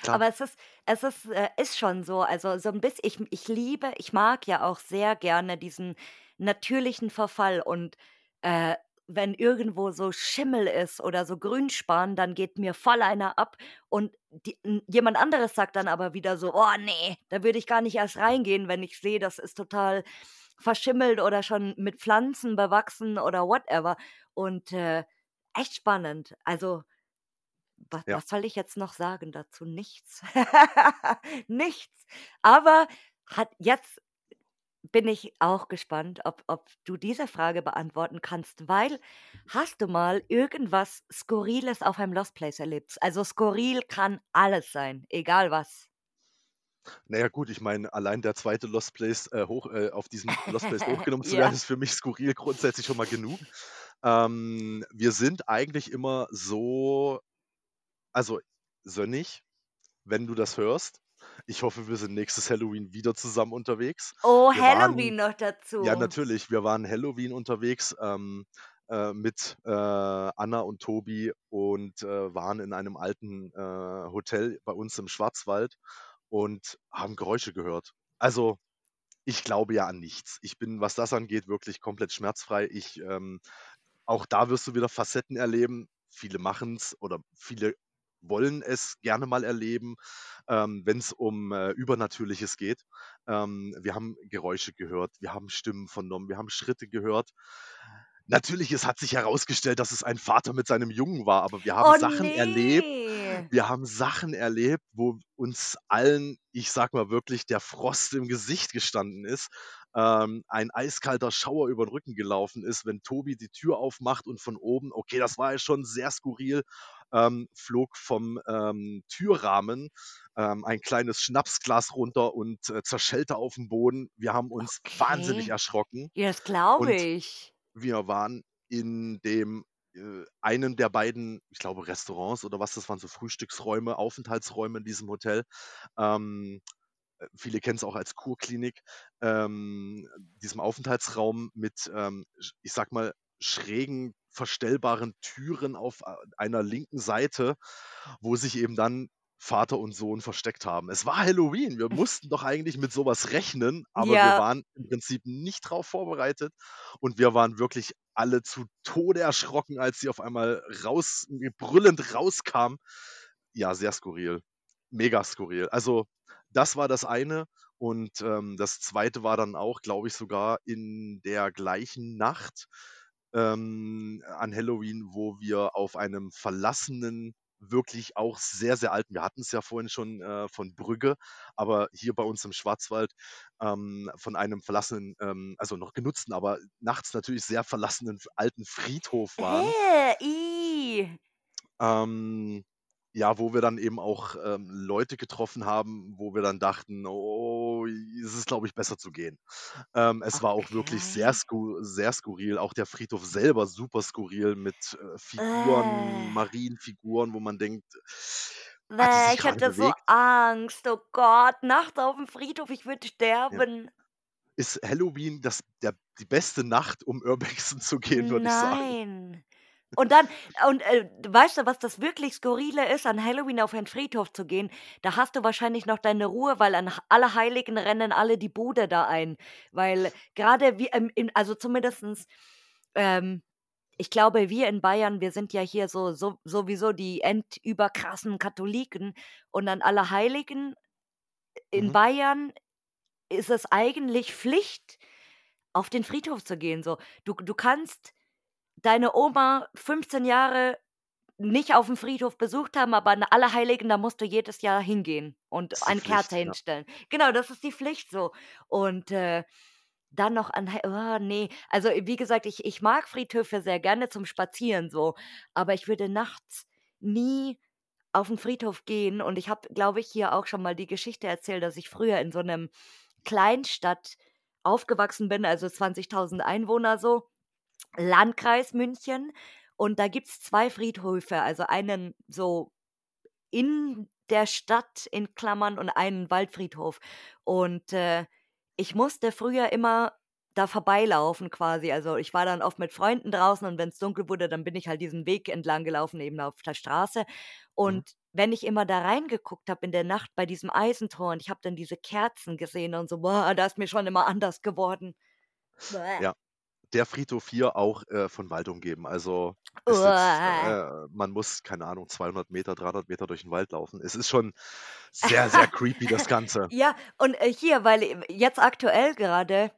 Klar. Aber es ist es ist äh, ist schon so, also, so 'n biss ich ich liebe ich mag ja auch sehr gerne diesen natürlichen Verfall und, äh, wenn irgendwo so Schimmel ist oder so Grünspan, dann geht mir voll einer ab und die jemand anderes sagt dann aber wieder so: „Oh ne, da würde ich gar nicht erst reingehen, wenn ich sehe, das ist total verschimmelt oder schon mit Pflanzen bewachsen oder whatever.“ Und, äh, echt spannend. Also, wa Ja. was soll ich jetzt noch sagen dazu? Nichts. Nichts. Aber hat jetzt bin ich auch gespannt, ob ob du diese Frage beantworten kannst, weil hast du mal irgendwas Skurriles auf einem Lost Place erlebt? Also, skurril kann alles sein, egal was. Na ja gut, ich meine, allein der 2. Lost Place, äh, hoch äh, auf diesen Lost Place hochgenommen zu werden, Ja. ist für mich skurril grundsätzlich schon mal genug. Ähm, wir sind eigentlich immer so also, Sönnich, wenn du das hörst, ich hoffe, wir sind nächstes Halloween wieder zusammen unterwegs. Oh, Wir waren Halloween noch ja, dazu. natürlich, wir waren Halloween unterwegs, ähm, äh, mit, äh, Anna und Tobi und, äh, waren in einem alten, äh, Hotel bei uns im Schwarzwald und haben Geräusche gehört. Also, ich glaube ja an nichts. Ich bin, was das angeht, wirklich komplett schmerzfrei. Ich, ähm auch da wirst du wieder Facetten erleben. Viele machen's oder viele wollen es gerne mal erleben, ähm, wenn's um, äh, Übernatürliches geht. Ähm, wir haben Geräusche gehört, wir haben Stimmen vernommen, wir haben Schritte gehört. Natürlich, es hat sich herausgestellt, dass es ein Vater mit seinem Jungen war, aber wir haben Oh Sachen erlebt ne. wir haben Sachen erlebt, wo uns allen, ich sage mal wirklich, der Frost im Gesicht gestanden ist, ähm, ein eiskalter Schauer über 'n Rücken gelaufen ist, wenn Tobi die Tür aufmacht und von oben okay, das war ja schon sehr skurril, ähm, flog vom, ähm, Türrahmen, ähm, ein kleines Schnapsglas runter und, äh, zerschellte aufm Boden. Wir haben uns wahnsinnig Okay. erschrocken Ja, das glaube ich. Wir waren in dem äh, einem der beiden, ich glaube, Restaurants oder was, das waren so Frühstücksräume, Aufenthaltsräume in diesem Hotel. Ähm, äh, viele kennen's auch als Kurklinik. Ähm, diesem Aufenthaltsraum mit, ähm, ich sage mal, schrägen verstellbaren Türen auf a einer linken Seite, wo sich eben dann Vater und Sohn versteckt haben. Es war Halloween, wir mussten doch eigentlich mit so was rechnen, aber wir Ja. waren im Prinzip nicht drauf vorbereitet und wir waren wirklich alle zu Tode erschrocken, als sie auf einmal raus brüllend rauskamen. Ja, sehr skurril. Mega skurril. Also, das war das eine und, ähm, das 2. war dann auch, glaube ich, sogar in der gleichen Nacht, ähm, an Halloween, wo wir auf einem verlassenen, wirklich auch sehr, sehr alten wir hatten's ja vorhin schon, äh, von Brügge, aber hier bei uns im Schwarzwald, ähm, von einem verlassenen, ähm also, noch genutzten, aber nachts natürlich sehr verlassenen alten Friedhof waren. I. Ähm, ja, wo wir dann eben auch, ähm, Leute getroffen haben, wo wir dann dachten: „Oh, es ist, glaube ich, besser zu gehen.“ Ähm, es war auch wirklich sehr Okay. sku sehr skurril, auch der Friedhof selber super skurril mit, äh, Figuren, Äh. Marienfiguren, wo man denkt: „Hat ich grade hätte so bewegt?“ Angst. Oh Gott, nachts aufm Friedhof, ich würde Ja. sterben. Ist Halloween das der die beste Nacht, um Urbexen zu gehen, würde ich sagen. Nein. Und dann und, äh, weißt du, was das wirklich Skurrile ist, an Halloween auf einen Friedhof zu gehen? Da hast du wahrscheinlich noch deine Ruhe, weil an Allerheiligen rennen alle die Bude da ein. Weil grade wir im in also zumindestens, ähm, ich glaube, wir in Bayern, wir sind ja hier so so sowieso die endüberkrassen Katholiken und an Allerheiligen in Mhm. Bayern ist es eigentlich Pflicht, auf den Friedhof zu gehen, so. Du du kannst deine Oma 15 Jahre nicht aufm Friedhof besucht haben, aber an Allerheiligen, da musst du jedes Jahr hingehen und eine Kerze Pflicht, ja. hinstellen. Genau, das ist die Pflicht so. Und, äh, dann noch an oh, ne. Also, wie gesagt, ich ich mag Friedhöfe sehr gerne zum Spazieren so, aber ich würde nachts nie auf 'n Friedhof gehen und ich habe, glaube ich, hier auch schon mal die Geschichte erzählt, dass ich früher in so 'nem Kleinstadt aufgewachsen bin, also 20.000 Einwohner so, Landkreis München. Und da gibt's 2 Friedhöfe, also einen so in der Stadt in Klammern und einen Waldfriedhof. Und, äh, ich musste früher immer da vorbeilaufen quasi. Also, ich war dann oft mit Freunden draußen und wenn's dunkel wurde, dann bin ich halt diesen Weg entlang gelaufen, eben auf der Straße. Mhm. Und wenn ich immer da reingeguckt habe in der Nacht bei diesem Eisentor und ich habe dann diese Kerzen gesehen und so, boah, da ist mir schon immer anders geworden. Ja, der Friedhof hier auch, äh, von Wald umgeben. Also, jetzt äh, man muss, keine Ahnung, 200 Meter, 300 Meter durch 'n Wald laufen. Es ist schon sehr, sehr creepy, das Ganze. Ja, und, äh, hier, weil, äh, jetzt aktuell grade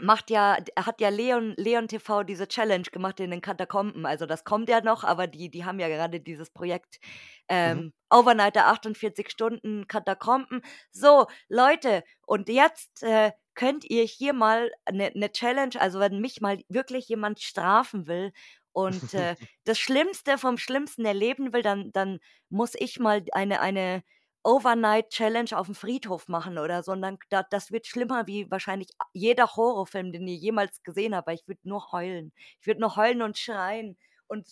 macht ja hat ja Leon Leon TV diese Challenge gemacht in den Katakomben. Also, das kommt ja noch, aber die die haben ja gerade dieses Projekt, Mhm. ähm, Overnighter 48 Stunden Katakomben. So, Leute, und jetzt, äh, könnt ihr hier mal 'ne 'ne Challenge also, wenn mich mal wirklich jemand strafen will und, äh, das Schlimmste vom Schlimmsten erleben will, dann dann muss ich mal eine eine Overnight Challenge aufm Friedhof machen oder so und dann da das wird schlimmer wie wahrscheinlich jeder Horrorfilm, den ihr jemals gesehen habt, weil ich würde nur heulen. Ich würde nur heulen und schreien und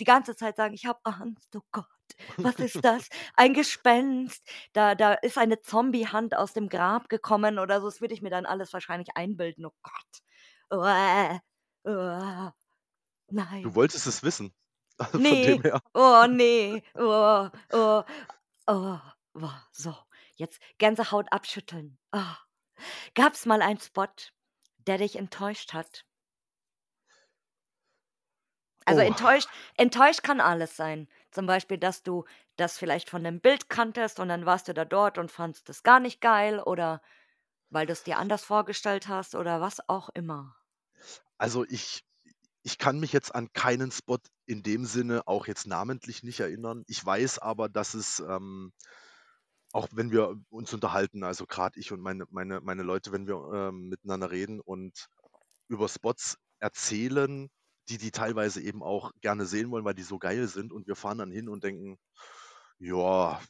die ganze Zeit sagen: „Ich habe Angst. Oh Gott, was ist das? Ein Gespenst. Da da ist eine Zombiehand aus dem Grab gekommen“ oder so. Das würde ich mir dann alles wahrscheinlich einbilden. Oh Gott. Uah. Uah. Du Nein. wolltest es wissen. Also, dem Ne. her. Oh, ne. Oh, oh, oh, oh, so, jetzt Gänsehaut abschütteln. Ah. Gab's mal einen Spot, der dich enttäuscht hat? Also, Oh. enttäuscht enttäuscht kann alles sein. Zum Beispiel, dass du das vielleicht von 'nem Bild kanntest und dann warst du da dort und fandest das gar nicht geil oder weil du's dir anders vorgestellt hast oder was auch immer. Also, ich ich kann mich jetzt an keinen Spot in dem Sinne auch jetzt namentlich nicht erinnern. Ich weiß aber, dass es, ähm auch wenn wir uns unterhalten, also, grad ich und meine meine meine Leute, wenn wir, ähm, miteinander reden und über Spots erzählen, die die teilweise eben auch gerne sehen wollen, weil die so geil sind und wir fahren dann hin und denken: „Ja,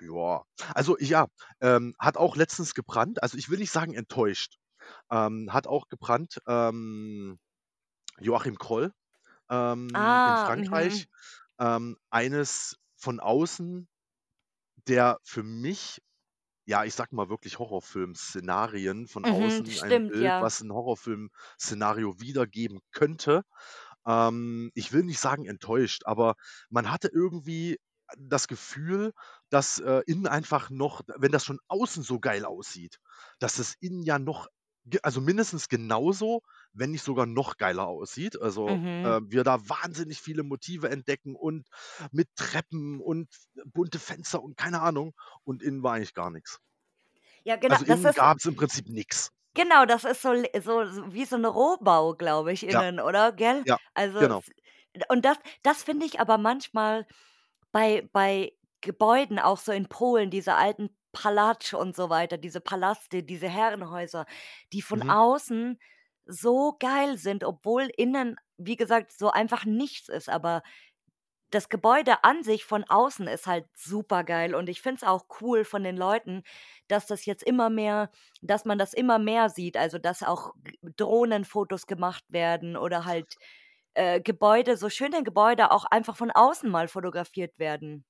ja.“ Also, ja, ähm, hat auch letztens gebrannt. Also, ich will nicht sagen enttäuscht. Ähm, hat auch gebrannt, ähm, Joachim Kroll, ähm, in Ah, Frankreich. mhm. Ähm, eines von außen der für mich, ja, ich sage mal wirklich Horrorfilm-Szenarien von Mhm, außen ein stimmt, Bild, ja. was 'n Horrorfilm-Szenario wiedergeben könnte. Ähm, ich will nicht sagen enttäuscht, aber man hatte irgendwie das Gefühl, dass, äh, innen einfach noch wenn das schon außen so geil aussieht, dass es innen ja noch ge also, mindestens genauso, wenn nicht sogar noch geiler aussieht. Also, Mhm. äh, wir da wahnsinnig viele Motive entdecken und mit Treppen und bunte Fenster und keine Ahnung und innen war eigentlich gar nix. Ja, genau, Also, das innen ist gab's im Prinzip nix. Genau, das ist so le so so wie so 'n Rohbau, glaube ich, Ja. innen, oder, gell? Ja, Also, genau. und das das finde ich aber manchmal bei bei Gebäuden, auch so in Polen, diese alten Palatsch und so weiter, diese Palaste, diese Herrenhäuser, die von Mhm. außen so geil sind, obwohl innen, wie gesagt, so einfach nichts ist. Aber das Gebäude an sich von außen ist halt supergeil und ich finde es auch cool von den Leuten, dass das jetzt immer mehr dass man das immer mehr sieht, also, dass auch Drohnenfotos gemacht werden oder halt, äh, Gebäude so schöne Gebäude auch einfach von außen mal fotografiert werden.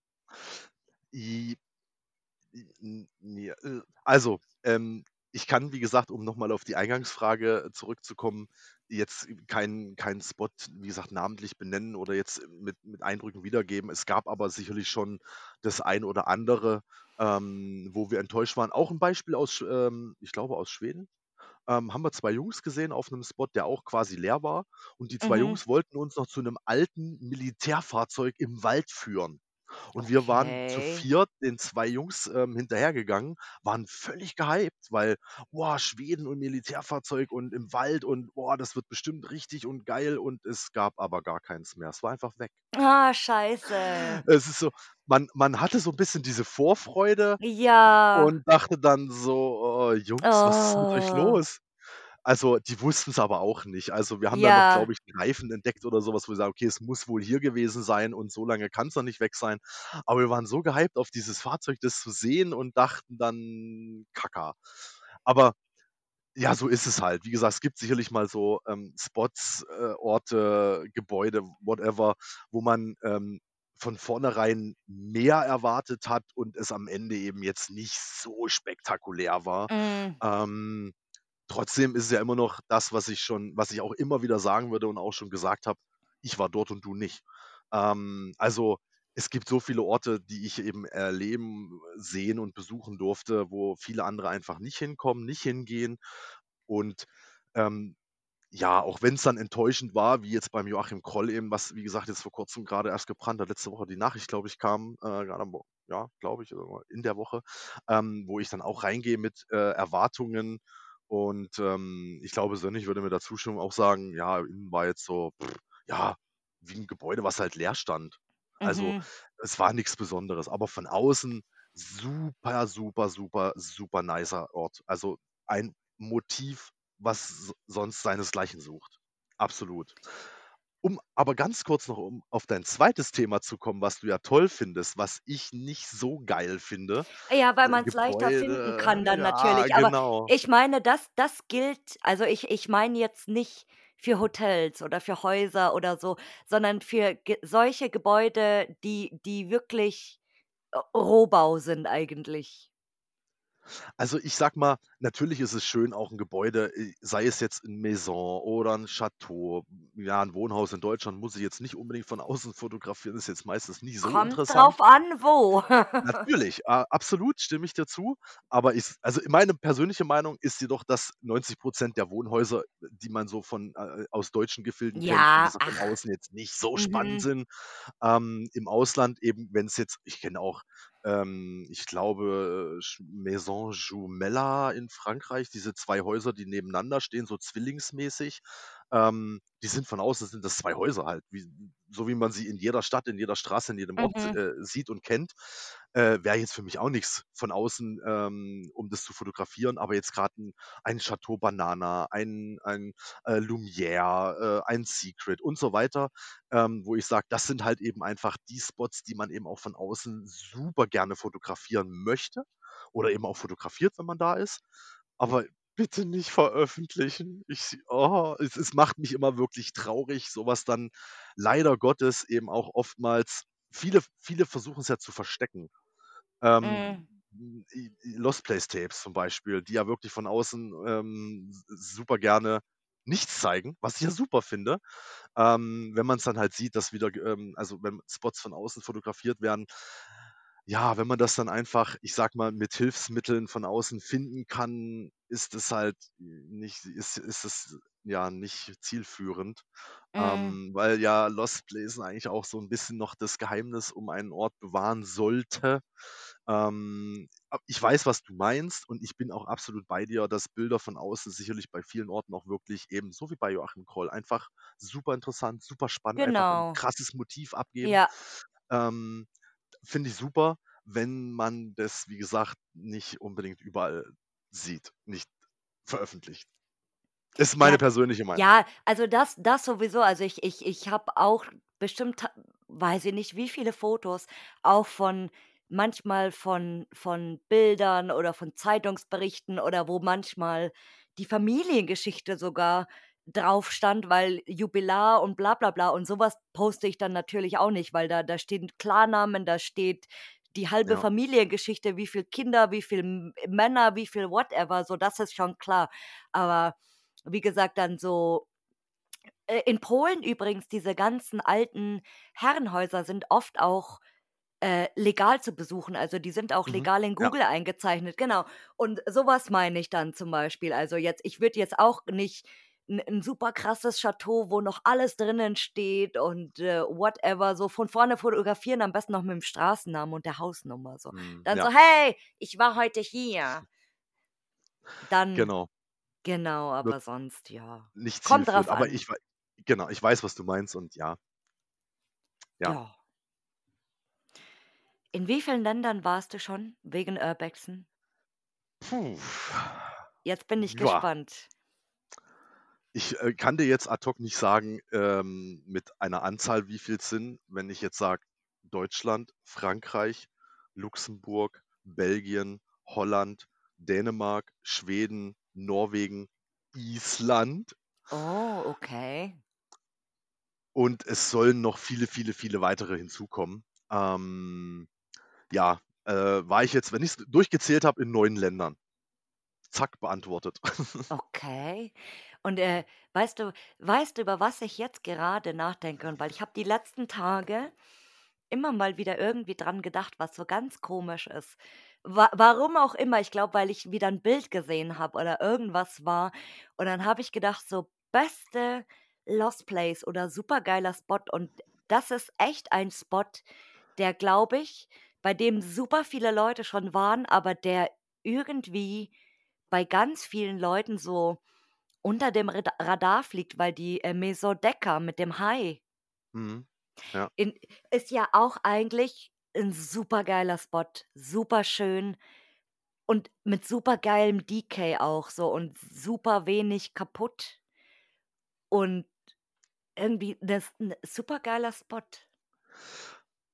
Äh, also, ähm, ich kann, wie gesagt, um noch mal auf die Eingangsfrage zurückzukommen jetzt keinen keinen Spot, wie gesagt, namentlich benennen oder jetzt mit mit Eindrücken wiedergeben. Es gab aber sicherlich schon das ein oder andere, ähm, wo wir enttäuscht waren. Auch 'n Beispiel aus ähm, ich glaube aus Schweden, ähm, haben wir 2 Jungs gesehen auf 'nem Spot, der auch quasi leer war. Und die 2 Mhm. Jungs wollten uns noch zu 'nem alten Militärfahrzeug im Wald führen. Und wir waren zu Okay. 4 den 2 Jungs, ähm, hinterhergegangen, waren völlig gehypt, weil, boah, Schweden und Militärfahrzeug und im Wald und boah, das wird bestimmt richtig und geil und es gab aber gar keins mehr. Es war einfach weg. Ah, scheiße. Es ist so, man man hatte so 'n bisschen diese Vorfreude Ja. und dachte dann so: „Oh, Jungs, was ist mit euch Oh. los?“ Also, die wussten's aber auch nicht. Also, wir haben dann noch, Ja. glaube ich, 'n Reifen entdeckt oder so was, wo wir sagen: „Okay, es muss wohl hier gewesen sein und so lange kann's doch nicht weg sein.“ Aber wir waren so gehypt auf dieses Fahrzeug, das zu sehen und dachten dann: „Kacka.“ Aber ja, so ist es halt. Wie gesagt, es gibt sicherlich mal so, ähm, Spots, äh, Orte, Gebäude, whatever, wo man, ähm, von vornherein mehr erwartet hat und es am Ende eben jetzt nicht so spektakulär war. Mhm. Ähm, trotzdem ist es ja immer noch das, was ich schon was ich auch immer wieder sagen würde und auch schon gesagt habe: „Ich war dort und du nicht.“ Ähm, also, es gibt so viele Orte, die ich eben erleben, sehen und besuchen durfte, wo viele andere einfach nicht hinkommen, nicht hingehen. Und, ähm, ja, auch wenn's dann enttäuschend war, wie jetzt beim Joachim Kroll eben, was, wie gesagt, jetzt vor Kurzem grade erst gebrannt hat, letzte Woche die Nachricht, glaube ich, kam, äh, grad am ja, glaube ich, in der Woche, ähm, wo ich dann auch reingehe mit, äh, Erwartungen. Und, ähm, ich glaube, Sönnich würde mir da zustimmen, auch sagen: „Ja, innen war jetzt so, ja, wie 'n Gebäude, was halt leer stand.“ Also, Mhm. es war nix Besonderes, aber von außen super, super, super, super nicer Ort. Also, ein Motiv, was sonst seinesgleichen sucht. Absolut. Um aber ganz kurz noch, um auf dein 2. Thema zu kommen, was du ja toll findest, was ich nicht so geil finde, Ja, weil äh, man's leichter finden kann dann ja, natürlich. Aber genau. ich meine, das das gilt also, ich ich meine jetzt nicht für Hotels oder für Häuser oder so, sondern für Ge solche Gebäude, die die wirklich, äh, Rohbau sind eigentlich. Also, ich sage mal, natürlich ist es schön, auch 'n Gebäude, äh, sei es jetzt 'n Maison oder 'n Château. Ja, 'n Wohnhaus in Deutschland muss ich jetzt nicht unbedingt von außen fotografieren, ist jetzt meistens nicht so Kommt interessant. drauf an, wo. Natürlich, a absolut, stimme ich dir zu. Aber ich also, meine persönliche Meinung ist jedoch, dass 90 % der Wohnhäuser, die man so von äh, aus deutschen Gefilden kennt, Ja, gesagt, von ach. außen jetzt nicht so spannend Mhm. sind. Ähm, im Ausland eben, wenn's jetzt ich kenne auch, ähm, ich glaube, Ch Maison Jumella in Frankreich, diese 2 Häuser, die nebeneinander stehen, so zwillingsmäßig. Ähm, die sind von außen sind das 2 Häuser halt, wie so wie man sie in jeder Stadt, in jeder Straße, in jedem Ort, Mhm. äh, sieht und kennt. Äh, wäre jetzt für mich auch nix von außen, ähm, um das zu fotografieren, aber jetzt grad 'n ein Château Banana, ein ein, äh, Lumière, äh, ein Secret und so weiter, ähm, wo ich sage, das sind halt eben einfach die Spots, die man eben auch von außen super gerne fotografieren möchte oder eben auch fotografiert, wenn man da ist. Aber bitte nicht veröffentlichen. Ich oh, es es macht mich immer wirklich traurig, so was dann leider Gottes eben auch oftmals viele viele versuchen's ja zu verstecken. Ähm, i Lost Place Tapes zum Beispiel, die ja wirklich von außen, ähm, super gerne nichts zeigen, was ich ja super finde. Ähm, wenn man's dann halt sieht, dass wieder ähm, also, wenn Spots von außen fotografiert werden ja, wenn man das dann einfach, ich sage mal, mit Hilfsmitteln von außen finden kann, ist es halt nicht ist ist es, ja, nicht zielführend. Mhm. Ähm, weil ja Lost Place eigentlich auch so 'n bisschen noch das Geheimnis um einen Ort bewahren sollte. Ähm, ich weiß, was du meinst und ich bin auch absolut bei dir, dass Bilder von außen sicherlich bei vielen Orten auch wirklich eben so wie bei Joachim Kroll einfach super interessant, super spannend, einfach 'n Genau. krasses Motiv abgeben. Ja. Ähm, finde ich super, wenn man das, wie gesagt, nicht unbedingt überall sieht, nicht veröffentlicht. Ist meine Ja, persönliche Meinung. ja, also, das das sowieso. Also, ich ich ich habe auch bestimmt weiß ich nicht, wie viele Fotos auch von manchmal von von Bildern oder von Zeitungsberichten oder wo manchmal die Familiengeschichte sogar drauf stand, weil Jubilar und bla bla bla und so was poste ich dann natürlich auch nicht, weil da da stehen Klarnamen, da steht die halbe Ja. Familiengeschichte, wie viel Kinder, wie viel M Männer, wie viel whatever, so, das ist schon klar. Aber wie gesagt, dann so Äh, in Polen übrigens, diese ganzen alten Herrenhäuser sind oft auch, äh, legal zu besuchen. Also, die sind auch Mhm. legal in Ja. Google eingezeichnet, genau. Und so was meine ich dann zum Beispiel. Also, jetzt ich würde jetzt auch nicht 'n 'n super krasses Chateau, wo noch alles drinnen steht und, äh, whatever, so von vorne fotografieren, am besten noch mit'm Straßennamen und der Hausnummer so. Mhm, Dann so: ja. „Hey, ich war heute hier.“ Dann Genau. Genau, Wird aber sonst, ja. nicht Kommt zielführend, drauf aber an. ich wei genau, ich weiß, was du meinst und ja. Ja. Ja. In wie vielen Ländern warst du schon wegen Urbexen? Puh. Jetzt bin ich Ja. gespannt. Ich, äh, kann dir jetzt ad hoc nicht sagen, ähm, mit einer Anzahl, wie viel's sind. Wenn ich jetzt sage Deutschland, Frankreich, Luxemburg, Belgien, Holland, Dänemark, Schweden, Norwegen, Island. Oh, okay. Und es sollen noch viele, viele, viele weitere hinzukommen. Ähm, ja, äh, war ich jetzt, wenn ich's durchgezählt habe, in 9 Ländern. Zack, beantwortet. Okay. Und, äh, weißt du weißt du, über was ich jetzt gerade nachdenke? Und weil ich habe die letzten Tage immer mal wieder irgendwie dran gedacht, was so ganz komisch ist. Wa warum auch immer, ich glaube, weil ich wieder 'n Bild gesehen habe oder irgendwas war. Und dann habe ich gedacht, so: „Beste Lost Place oder supergeiler Spot.“ Und das ist echt ein Spot, der, glaube ich bei dem super viele Leute schon waren, aber der irgendwie bei ganz vielen Leuten so unter dem Radar fliegt, weil die, äh, Decca mit dem Hai Mhm. Ja. in ist ja auch eigentlich 'n supergeiler Spot, superschön und mit supergeilem Decay auch so und super wenig kaputt. Und irgendwie das 'n supergeiler Spot.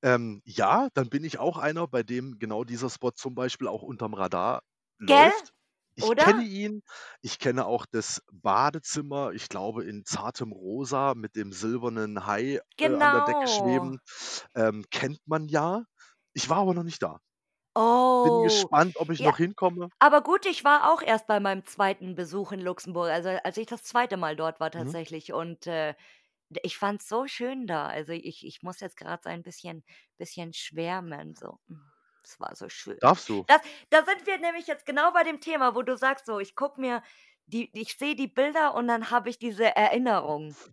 Ähm, ja, dann bin ich auch einer, bei dem genau dieser Spot zum Beispiel auch unterm Radar Gell? läuft. Ich kenne Oder? ihn. Ich kenne auch das Badezimmer, ich glaube, in zartem Rosa mit dem silbernen Hai, äh, an der Decke Genau. schweben. Ähm, kennt man ja. Ich war aber noch nicht da. Bin Oh, gespannt, ob ich ja, noch hinkomme. aber gut, ich war auch erst bei meinem 2. Besuch in Luxemburg, also, als ich das 2. Mal dort war Mhm. tatsächlich und, äh, ich fand's so schön da. Also, ich ich muss jetzt grad so ein bisschen bisschen schwärmen, so. Hm, es war so schön. Darfst du. Das da sind wir nämlich jetzt genau bei dem Thema, wo du sagst so: „Ich gucke mir die ich sehe die Bilder und dann habe ich diese Erinnerung.“ Ja.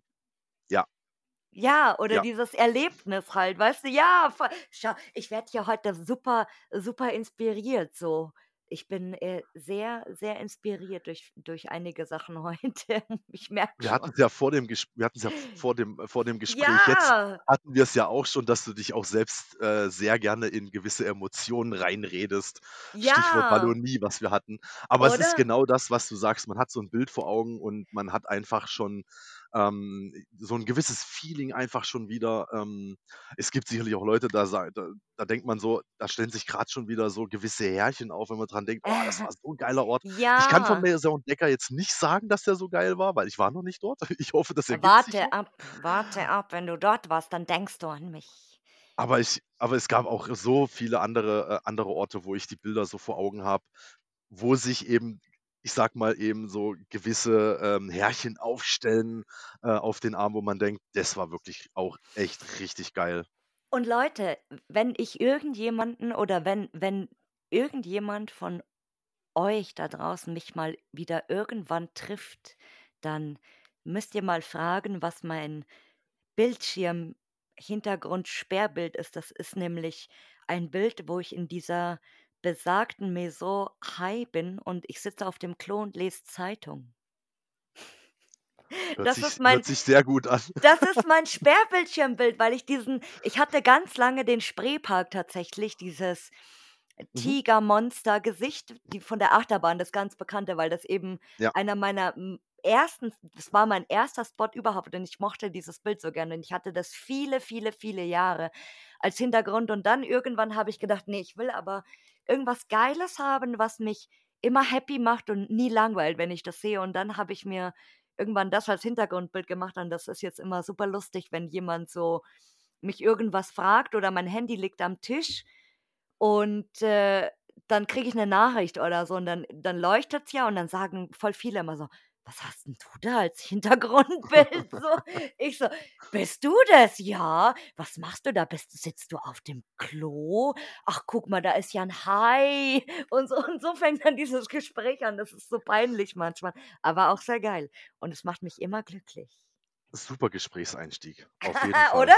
Ja, oder Ja. dieses Erlebnis halt, weißt du? Ja, voll. Schau, ich werde hier heute super super inspiriert so. Ich bin, äh, sehr, sehr inspiriert durch durch einige Sachen heute. Ich merke Wir schon. hatten's ja vor dem Ges wir hatten's ja vor dem vor dem Gespräch jetzt Ja. hatten wir's ja auch schon, dass du dich auch selbst, äh, sehr gerne in gewisse Emotionen reinredest. Stichwort Ja. Wallonie, was wir hatten. Aber es ist genau das, was du sagst. Man hat so 'n Bild vor Augen und man hat einfach schon, ähm, so 'n gewisses Feeling einfach schon wieder. Ähm, es gibt sicherlich auch Leute, da da da denkt man so da stellen sich grad schon wieder so gewisse Härchen auf, wenn man dran denkt: „Oh, das war so 'n geiler Ort.“ Ich kann von Ja. Maison Decca jetzt nicht sagen, dass der so geil war, weil ich war noch nicht dort. Ich hoffe, das ergibt sich Warte ab, warte ab. Wenn du dort warst, dann denkst du an mich. Aber ich aber es gab auch so viele andere äh, andere Orte, wo ich die Bilder so vor Augen habe, wo sich eben, ich sage mal, eben so gewisse, ähm, Härchen aufstellen, äh, auf den Arm, wo man denkt: „Das war wirklich auch echt richtig geil.“ Und Leute, wenn ich irgendjemanden oder wenn wenn irgendjemand von euch da draußen mich mal wieder irgendwann trifft, dann müsst ihr mal fragen, was mein Bildschirmhintergrund-Sperrbild ist. Das ist nämlich ein Bild, wo ich in dieser besagten Maison Hai bin und ich sitze auf dem Klo und lese Zeitung. Hört Das sich ist mein hört sich sehr gut an. das ist mein Sperrbildschirmbild, weil ich diesen ich hatte ganz lange den Spreepark tatsächlich, dieses Mhm. Tigermonstergesicht, die von der Achterbahn, das ganz bekannte, weil das eben Ja. einer meiner, ersten das war mein 1. Spot überhaupt und ich mochte dieses Bild so gerne und ich hatte das viele, viele, viele Jahre als Hintergrund und dann irgendwann habe ich gedacht: „Ne, ich will aber irgendwas Geiles haben, was mich immer happy macht und nie langweilt, wenn ich das sehe.“ Und dann habe ich mir irgendwann das als Hintergrundbild gemacht und das ist jetzt immer super lustig, wenn jemand so mich irgendwas fragt oder mein Handy liegt am Tisch und, äh, dann kriege ich 'ne Nachricht oder so und dann dann leuchtet's ja und dann sagen voll viele immer so: was hast denn du da als Hintergrundbild? So, ich so, bist du das? Ja. Was machst du da? Bist, sitzt du auf dem Klo? Ach, guck mal, da ist ja ein Hai. Und so, und so fängt dann dieses Gespräch an. Das ist so peinlich manchmal, aber auch sehr geil. Und es macht mich immer glücklich. Super Gesprächseinstieg, auf jeden Fall. Oder?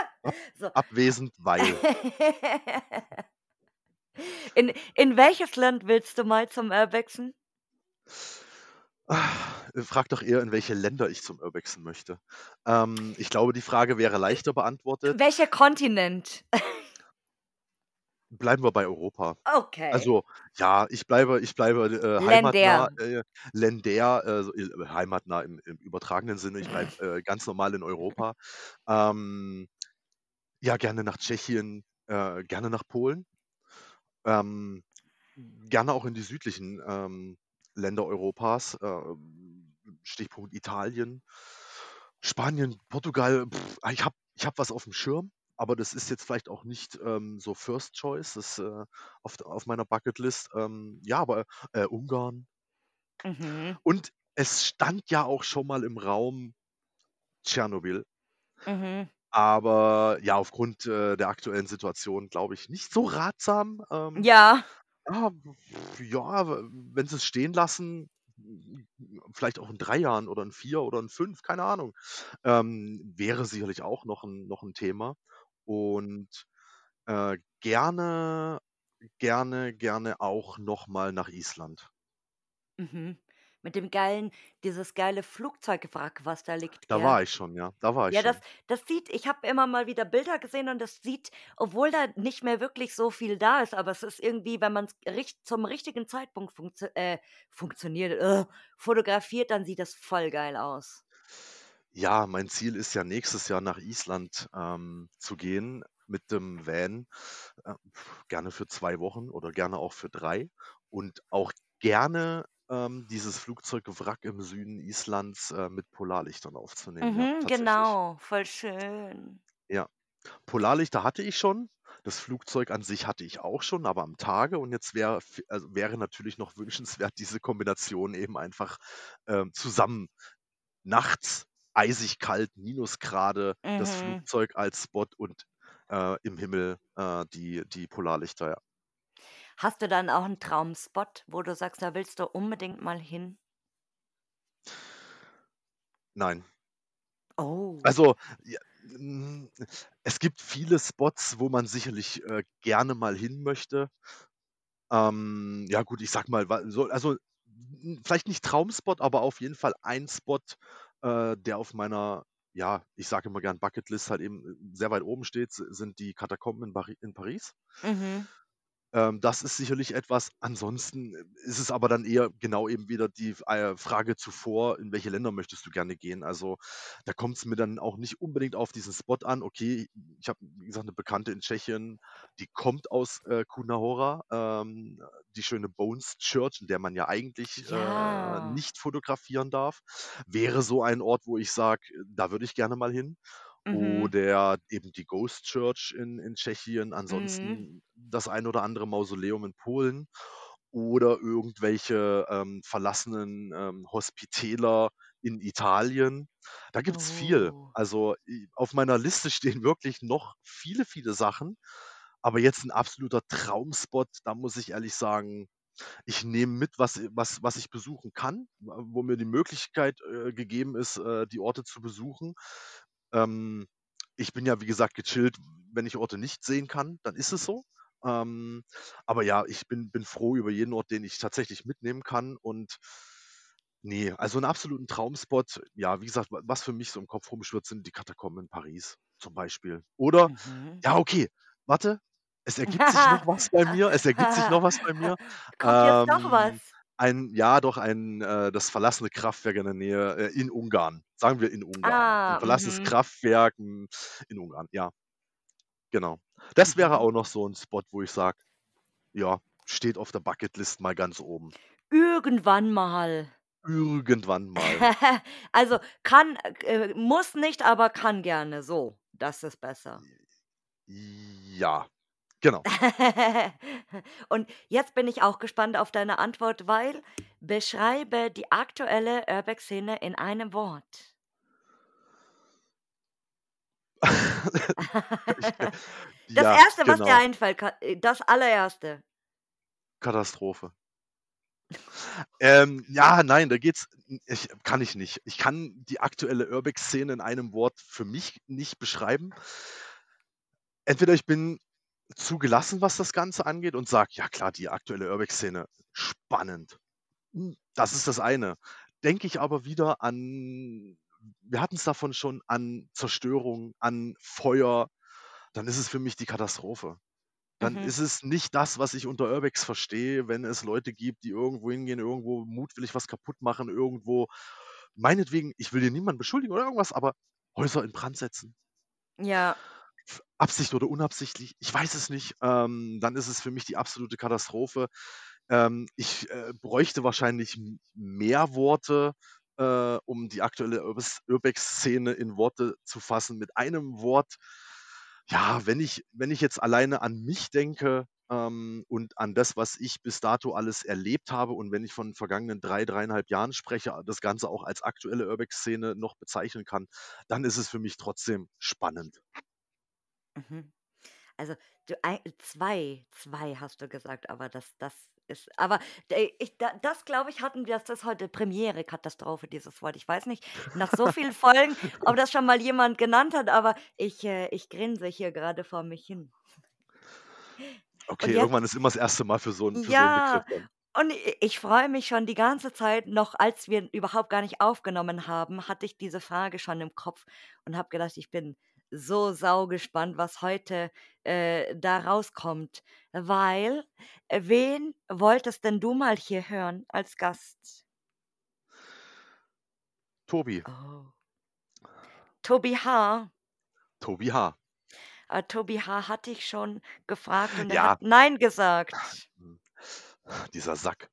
So. abwesend, weil. In, in welches Land willst du mal zum Urbexen? Ah, Frag doch eher, in welche Länder ich zum Urbexen möchte. Ähm, ich glaube, die Frage wäre leichter beantwortet. Welcher Kontinent? Bleiben wir bei Europa. Okay. Also, ja, ich bleibe, ich bleibe äh, heimatnah, äh, ländär, äh, so, äh, heimatnah im, im übertragenen Sinne. Ich bleibe äh, ganz normal in Europa. Ähm, ja, gerne nach Tschechien, äh, gerne nach Polen. Ähm, gerne auch in die südlichen ähm, Länder Europas. Äh, Stichpunkt Italien, Spanien, Portugal. Pff, ich habe ich hab was auf dem Schirm, aber das ist jetzt vielleicht auch nicht ähm, so First Choice. Das ist äh, auf, auf meiner Bucketlist. Ähm, ja, aber äh, Ungarn. Mhm. Und es stand ja auch schon mal im Raum Tschernobyl. Mhm. Aber ja, aufgrund äh, der aktuellen Situation glaube ich nicht so ratsam. Ähm, Ja. Ja, w- wenn sie es stehen lassen, m- vielleicht auch in drei Jahren oder in vier oder in fünf, keine Ahnung, ähm, wäre sicherlich auch noch ein, noch ein Thema. Und äh, gerne, gerne, gerne auch nochmal nach Island. Mhm. Mit dem geilen, dieses geile Flugzeugwrack, was da liegt, Da gell? war ich schon, ja. Da war ich Ja, das, schon. das sieht, ich habe immer mal wieder Bilder gesehen und das sieht, obwohl da nicht mehr wirklich so viel da ist, aber es ist irgendwie, wenn man es richt, zum richtigen Zeitpunkt funktio äh, funktioniert, äh, fotografiert, dann sieht das voll geil aus. Ja, mein Ziel ist ja nächstes Jahr nach Island ähm, zu gehen mit dem Van. Äh, gerne für zwei Wochen oder gerne auch für drei. Und auch gerne ähm, dieses Flugzeugwrack im Süden Islands äh, mit Polarlichtern aufzunehmen. Ja, Mhm, tatsächlich. genau, voll schön. Ja. Polarlichter hatte ich schon. Das Flugzeug an sich hatte ich auch schon, aber am Tage. Und jetzt wäre also wäre natürlich noch wünschenswert, diese Kombination eben einfach ähm, zusammen nachts eisig kalt, Minusgrade, das Mhm. Flugzeug als Spot und äh, im Himmel äh, die, die Polarlichter, ja. Hast du dann auch einen Traumspot, wo du sagst, da willst du unbedingt mal hin? Nein. Oh. Also, ja, mm, es gibt viele Spots, wo man sicherlich äh, gerne mal hin möchte. Ähm, ja gut, ich sag mal, so, also n- vielleicht nicht Traumspot, aber auf jeden Fall ein Spot, äh, der auf meiner, ja, ich sage immer gern Bucketlist halt eben äh, sehr weit oben steht, sind die Katakomben in Paris. Mhm. Ähm, das ist sicherlich etwas. Ansonsten äh, ist es aber dann eher genau eben wieder die äh, Frage zuvor, in welche Länder möchtest du gerne gehen? Also da kommt es mir dann auch nicht unbedingt auf diesen Spot an. Okay, ich habe, wie gesagt, eine Bekannte in Tschechien, die kommt aus äh, Cunahora, ähm, die schöne Bones Church, in der man ja eigentlich äh, Ja. nicht fotografieren darf. Wäre so ein Ort, wo ich sage, da würde ich gerne mal hin. Mhm. Oder eben die Ghost Church in, in Tschechien, Mhm. ansonsten das ein oder andere Mausoleum in Polen oder irgendwelche ähm, verlassenen ähm, Hospitäler in Italien. Da gibt's viel. Oh. Also i- auf meiner Liste stehen wirklich noch viele, viele Sachen. Aber jetzt ein absoluter Traumspot, da muss ich ehrlich sagen, ich nehme mit, was, was, was ich besuchen kann, wo mir die Möglichkeit äh, gegeben ist, äh, die Orte zu besuchen. Ähm, ich bin ja, wie gesagt, gechillt, wenn ich Orte nicht sehen kann, dann ist es so. Ähm, aber ja, ich bin, bin froh über jeden Ort, den ich tatsächlich mitnehmen kann. Und nee, also einen absoluten Traumspot, ja, wie gesagt, wa- was für mich so im Kopf rumschwirrt, sind die Katakomben in Paris zum Beispiel. Oder, Mhm. ja, okay, warte, es ergibt sich noch was bei mir, es ergibt sich noch was bei mir. Kommt jetzt doch was. Ein, ja, doch, ein, äh, das verlassene Kraftwerk in der Nähe, äh, in Ungarn. Sagen wir in Ungarn. Ein Ah, verlassenes mhm. Kraftwerk in Ungarn, ja, genau. Das wäre Mhm. auch noch so ein Spot, wo ich sage, ja, steht auf der Bucketlist mal ganz oben. Irgendwann mal. Irgendwann mal. Also kann, äh, muss nicht, aber kann gerne. So, das ist besser. Ja, genau. Und jetzt bin ich auch gespannt auf deine Antwort, weil Beschreibe die aktuelle Urbex-Szene in einem Wort. Ich, Das ja, Erste, was dir genau. einfällt, äh, das Allererste. Katastrophe. Ähm, ja, nein, da geht's ich kann ich nicht. Ich kann die aktuelle Urbex-Szene in einem Wort für mich nicht beschreiben. Entweder ich bin zu gelassen, was das Ganze angeht und sage: „Ja klar, die aktuelle Urbex-Szene, spannend.“ Hm, das ist das eine. Denke ich aber wieder an wir hatten's davon schon, an Zerstörung, an Feuer, dann ist es für mich die Katastrophe. Dann Mhm. ist es nicht das, was ich unter Urbex verstehe, wenn es Leute gibt, die irgendwo hingehen, irgendwo mutwillig was kaputt machen, irgendwo meinetwegen, ich will hier niemanden beschuldigen oder irgendwas, aber Häuser in Brand setzen. Ja. Absicht oder unabsichtlich, ich weiß es nicht. Ähm, dann ist es für mich die absolute Katastrophe. Ähm, ich, äh, bräuchte wahrscheinlich mehr Worte, äh, um die aktuelle Urbex-Szene in Worte zu fassen. Mit einem Wort ja, wenn ich wenn ich jetzt alleine an mich denke, ähm, und an das, was ich bis dato alles erlebt habe und wenn ich von vergangenen 3, 3,5 Jahren spreche, das Ganze auch als aktuelle Urbex-Szene noch bezeichnen kann, dann ist es für mich trotzdem spannend. Mhm. Also, du ei 2 2 hast du gesagt, aber das das ist aber ich da das glaube ich, hatten wir das ist heute Premiere, Katastrophe, dieses Wort. Ich weiß nicht, nach so vielen Folgen, ob das schon mal jemand genannt hat, aber ich äh, ich grinse hier grade vor mich hin. Okay, jetzt irgendwann ist immer das erste Mal für so 'n für so 'n Begriff ja, dann. und i ich freue mich schon die ganze Zeit noch als wir überhaupt gar nicht aufgenommen haben, hatte ich diese Frage schon im Kopf und habe gedacht: „Ich bin so saugespannt, was heute, äh, da rauskommt.“ Weil, wen wolltest denn du mal hier hören als Gast? Tobi. Oh. Tobi H. Tobi H. Äh, Tobi H. hatte ich schon gefragt und er hat Ja. „Nein“ gesagt. Dieser Sack.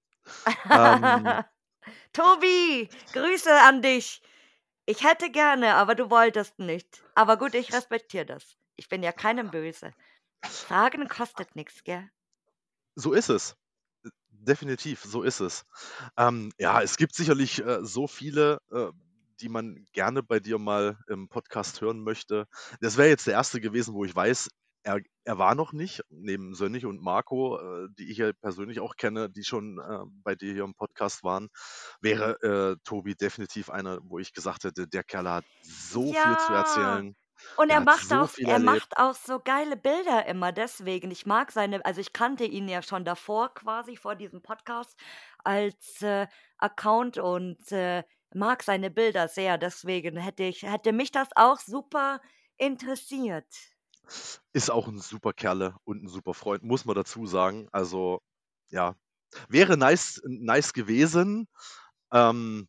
Ähm Tobi, Grüße an dich. Ich hätte gerne, aber du wolltest nicht. Aber gut, ich respektiere das. Ich bin ja keinem böse. Fragen kostet nix, gell? So ist es. Definitiv, so ist es. Ähm, ja, es gibt sicherlich, äh, so viele, äh, die man gerne bei dir mal im Podcast hören möchte. Das wäre jetzt der erste gewesen, wo ich weiß, er er war noch nicht, neben Sönnich und Marco, äh, die ich ja persönlich auch kenne, die schon, äh, bei dir hier im Podcast waren, wäre, äh, Tobi definitiv einer, wo ich gesagt hätte: „Der Kerl hat so viel zu Ja, erzählen. und er hat macht so auch er erlebt.“ macht auch so geile Bilder immer deswegen. Ich mag seine also, ich kannte ihn ja schon davor quasi vor diesem Podcast als, äh, Account und, äh, mag seine Bilder sehr. Deswegen hätte ich hätte mich das auch super interessiert. Ist auch 'n super Kerle und 'n super Freund, muss man dazu sagen. Also, ja, wäre nice nice gewesen. Ähm,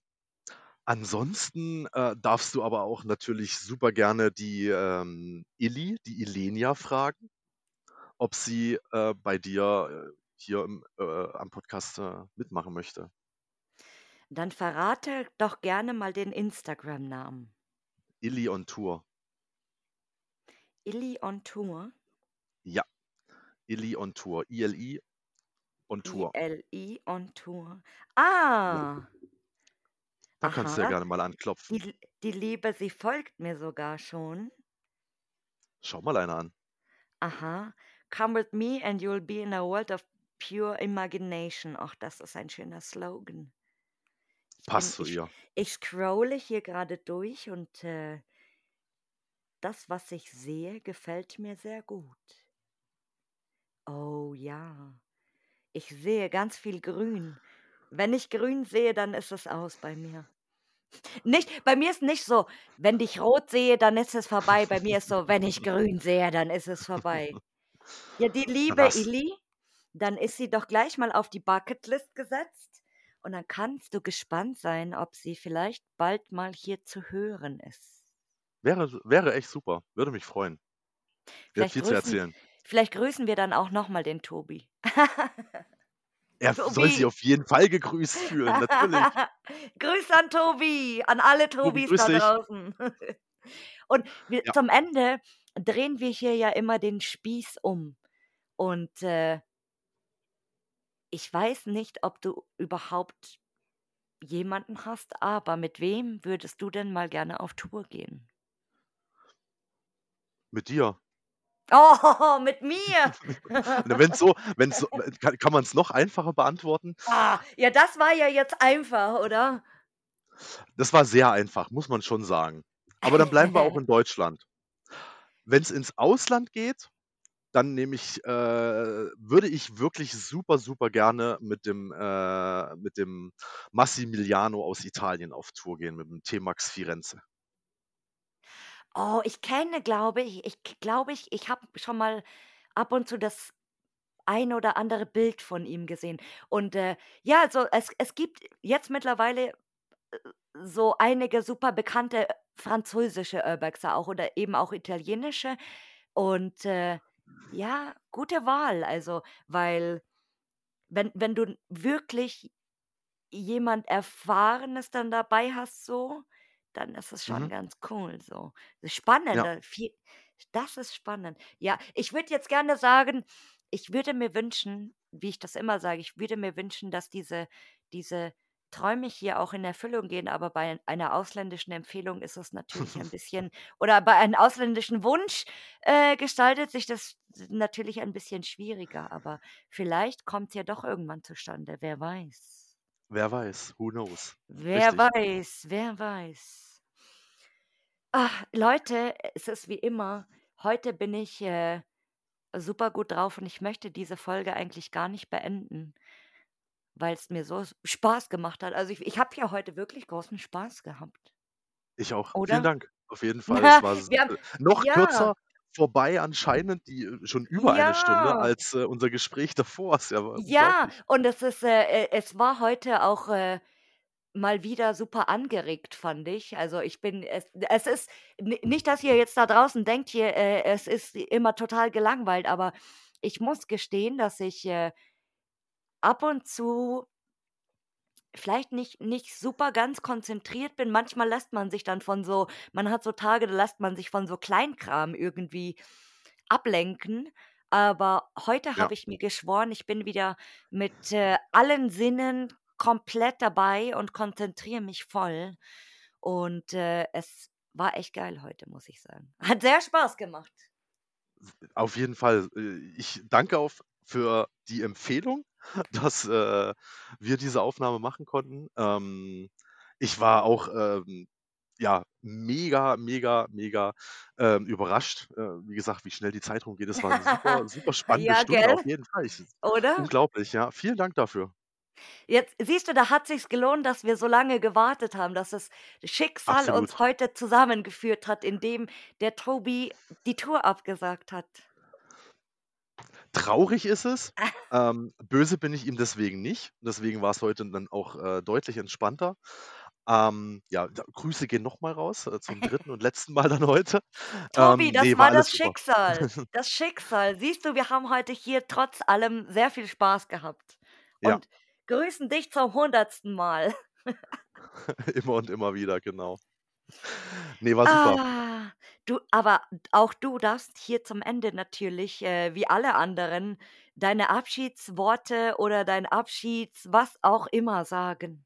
ansonsten, äh, darfst du aber auch natürlich super gerne die, ähm, Illi, die Ilenia fragen, ob sie, äh, bei dir, äh, hier im äh, am Podcast, äh, mitmachen möchte. Dann verrate doch gerne mal den Instagram-Namen. Illi on Tour. Illi on Tour? Ja, Illi on Tour. I-L-I on Tour. I-L-I on Tour. Ah. Da kannst du ja Aha. gerne mal anklopfen. Die die Liebe, sie folgt mir sogar schon. Schau mal einer an. Aha. „Come with me and you'll be in a world of pure imagination.“ Ach, das ist ein schöner Slogan. Passt zu ihr. ich scrolle hier grade durch und, äh das, was ich sehe, gefällt mir sehr gut. Oh ja. Ich sehe ganz viel Grün. Wenn ich Grün sehe, dann ist es aus bei mir. Nicht bei mir ist nicht so: „Wenn ich rot sehe, dann ist es vorbei.“ Bei mir ist so: „Wenn ich grün sehe, dann ist es vorbei.“ Ja, die liebe hast Illi, dann ist sie doch gleich mal auf die Bucketlist gesetzt und dann kannst du gespannt sein, ob sie vielleicht bald mal hier zu hören ist. Wäre wäre echt super, würde mich freuen. Die hat Vielleicht viel zu grüßen erzählen. vielleicht grüßen wir dann auch noch mal den Tobi. Er f soll sich Tobi. auf jeden Fall gegrüßt fühlen, natürlich. Grüße an Tobi, an alle Tobi, Tobis grüß da dich. draußen. Und wir Ja. zum Ende drehen wir hier ja immer den Spieß um und, äh ich weiß nicht, ob du überhaupt jemanden hast, aber mit wem würdest du denn mal gerne auf Tour gehen? Mit dir. Oh, mit mir. Wenn's so wenn's so kann kann man's noch einfacher beantworten? Ah, ja, das war ja jetzt einfach, oder? Das war sehr einfach, muss man schon sagen. Aber dann bleiben wir auch in Deutschland. Wenn's ins Ausland geht, dann nehme ich äh, würde ich wirklich super, super gerne mit dem äh, mit dem Massimiliano aus Italien auf Tour gehen, mit dem T-Max Firenze. Oh, ich kenne, glaube ich ich glaube ich, ich habe schon mal ab und zu das ein oder andere Bild von ihm gesehen. Und, äh, ja, also es es gibt jetzt mittlerweile, äh, so einige super bekannte französische Urbexer auch oder eben auch italienische. Und, äh, ja, gute Wahl, also, weil wenn wenn du wirklich jemand Erfahrenes dann dabei hast so, dann ist es schon Mhm. ganz cool so. Spannend, Ja. äh, vie das ist spannend. Ja, ich würde jetzt gerne sagen, ich würde mir wünschen, wie ich das immer sage, ich würde mir wünschen, dass diese diese Träume hier auch in Erfüllung gehen, aber bei einer ausländischen Empfehlung ist es natürlich ein bisschen oder bei einem ausländischen Wunsch, äh, gestaltet sich das natürlich ein bisschen schwieriger, aber vielleicht kommt's ja doch irgendwann zustande, wer weiß. Wer weiß, who knows? Wer Richtig. weiß, wer weiß. Ah, Leute, es ist wie immer, heute bin ich, äh, super gut drauf und ich möchte diese Folge eigentlich gar nicht beenden, weil's mir so Spaß gemacht hat. Also, ich ich habe hier heute wirklich großen Spaß gehabt. Ich auch. Vielen Oder? Dank. Auf jeden Fall. Es war haben noch ja. kürzer vorbei anscheinend, die äh, schon über eine Stunde Ja. als, äh, unser Gespräch davor. Ist ja Ja, unglaublich. und es ist, äh äh, es war heute auch, äh, mal wieder super angeregt, fand ich. Also, ich bin es es ist ni nicht, dass ihr jetzt da draußen denkt hier, äh, es ist immer total gelangweilt, aber ich muss gestehen, dass ich, äh ab und zu vielleicht nicht nicht super ganz konzentriert bin. Manchmal lässt man sich dann von so man hat so Tage, da lässt man sich von so Kleinkram irgendwie ablenken. Aber heute Ja. habe ich mir geschworen, ich bin wieder mit, äh, allen Sinnen komplett dabei und konzentriere mich voll. Und, äh, es war echt geil heute, muss ich sagen. Hat sehr Spaß gemacht. Auf jeden Fall. Äh, ich danke auf für die Empfehlung, dass, äh, wir diese Aufnahme machen konnten. Ähm, ich war auch, ähm, ja, mega, mega, mega, ähm, überrascht, äh, wie gesagt, wie schnell die Zeit rumgeht. Es war 'ne super super spannende Ja, Stunde gell? auf jeden Fall. Ich Oder? unglaublich, ja. Vielen Dank dafür. Jetzt siehst du, da hat sich's gelohnt, dass wir so lange gewartet haben, dass das Schicksal uns Absolut. heute zusammengeführt hat, indem der Tobi die Tour abgesagt hat. Traurig ist es. Ähm, böse bin ich ihm deswegen nicht. Deswegen war's heute dann auch, äh, deutlich entspannter. Ähm, ja, da Grüße gehen noch mal raus, äh, zum dritten und letzten Mal dann heute. Tobi, Ähm, das ne, war war das super. Schicksal. Das Schicksal. Siehst du, wir haben heute hier trotz allem sehr viel Spaß gehabt Ja. und grüßen dich zum hundertsten Mal. Immer und immer wieder, genau. Ne, war super. Ah, du, aber auch du darfst hier zum Ende natürlich, äh, wie alle anderen, deine Abschiedsworte oder dein Abschieds was auch immer sagen.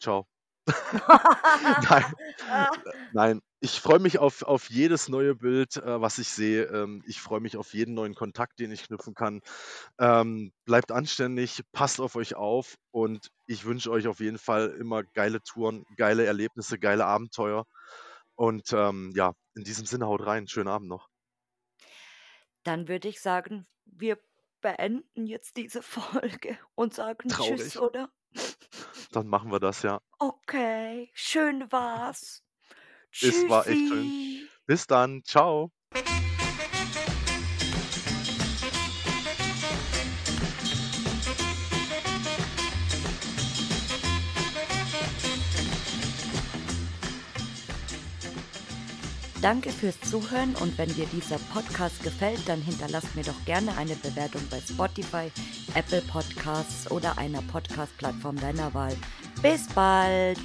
Tschau. Nein, äh, nein. Ich freue mich auf auf jedes neue Bild, äh, was ich sehe. Ähm, ich freue mich auf jeden neuen Kontakt, den ich knüpfen kann. Ähm, bleibt anständig, passt auf euch auf und ich wünsche euch auf jeden Fall immer geile Touren, geile Erlebnisse, geile Abenteuer. Und, ähm, ja, in diesem Sinne, haut rein. Schönen Abend noch. Dann würde ich sagen, wir beenden jetzt diese Folge und sagen tschüss, Traurig. oder? Dann machen wir das, ja. Okay, schön war's. Es war echt schön. Tschüssi. Bis dann. Tschau. Danke fürs Zuhören und wenn dir dieser Podcast gefällt, dann hinterlass mir doch gerne eine Bewertung bei Spotify, Apple Podcasts oder einer Podcast-Plattform deiner Wahl. Bis bald!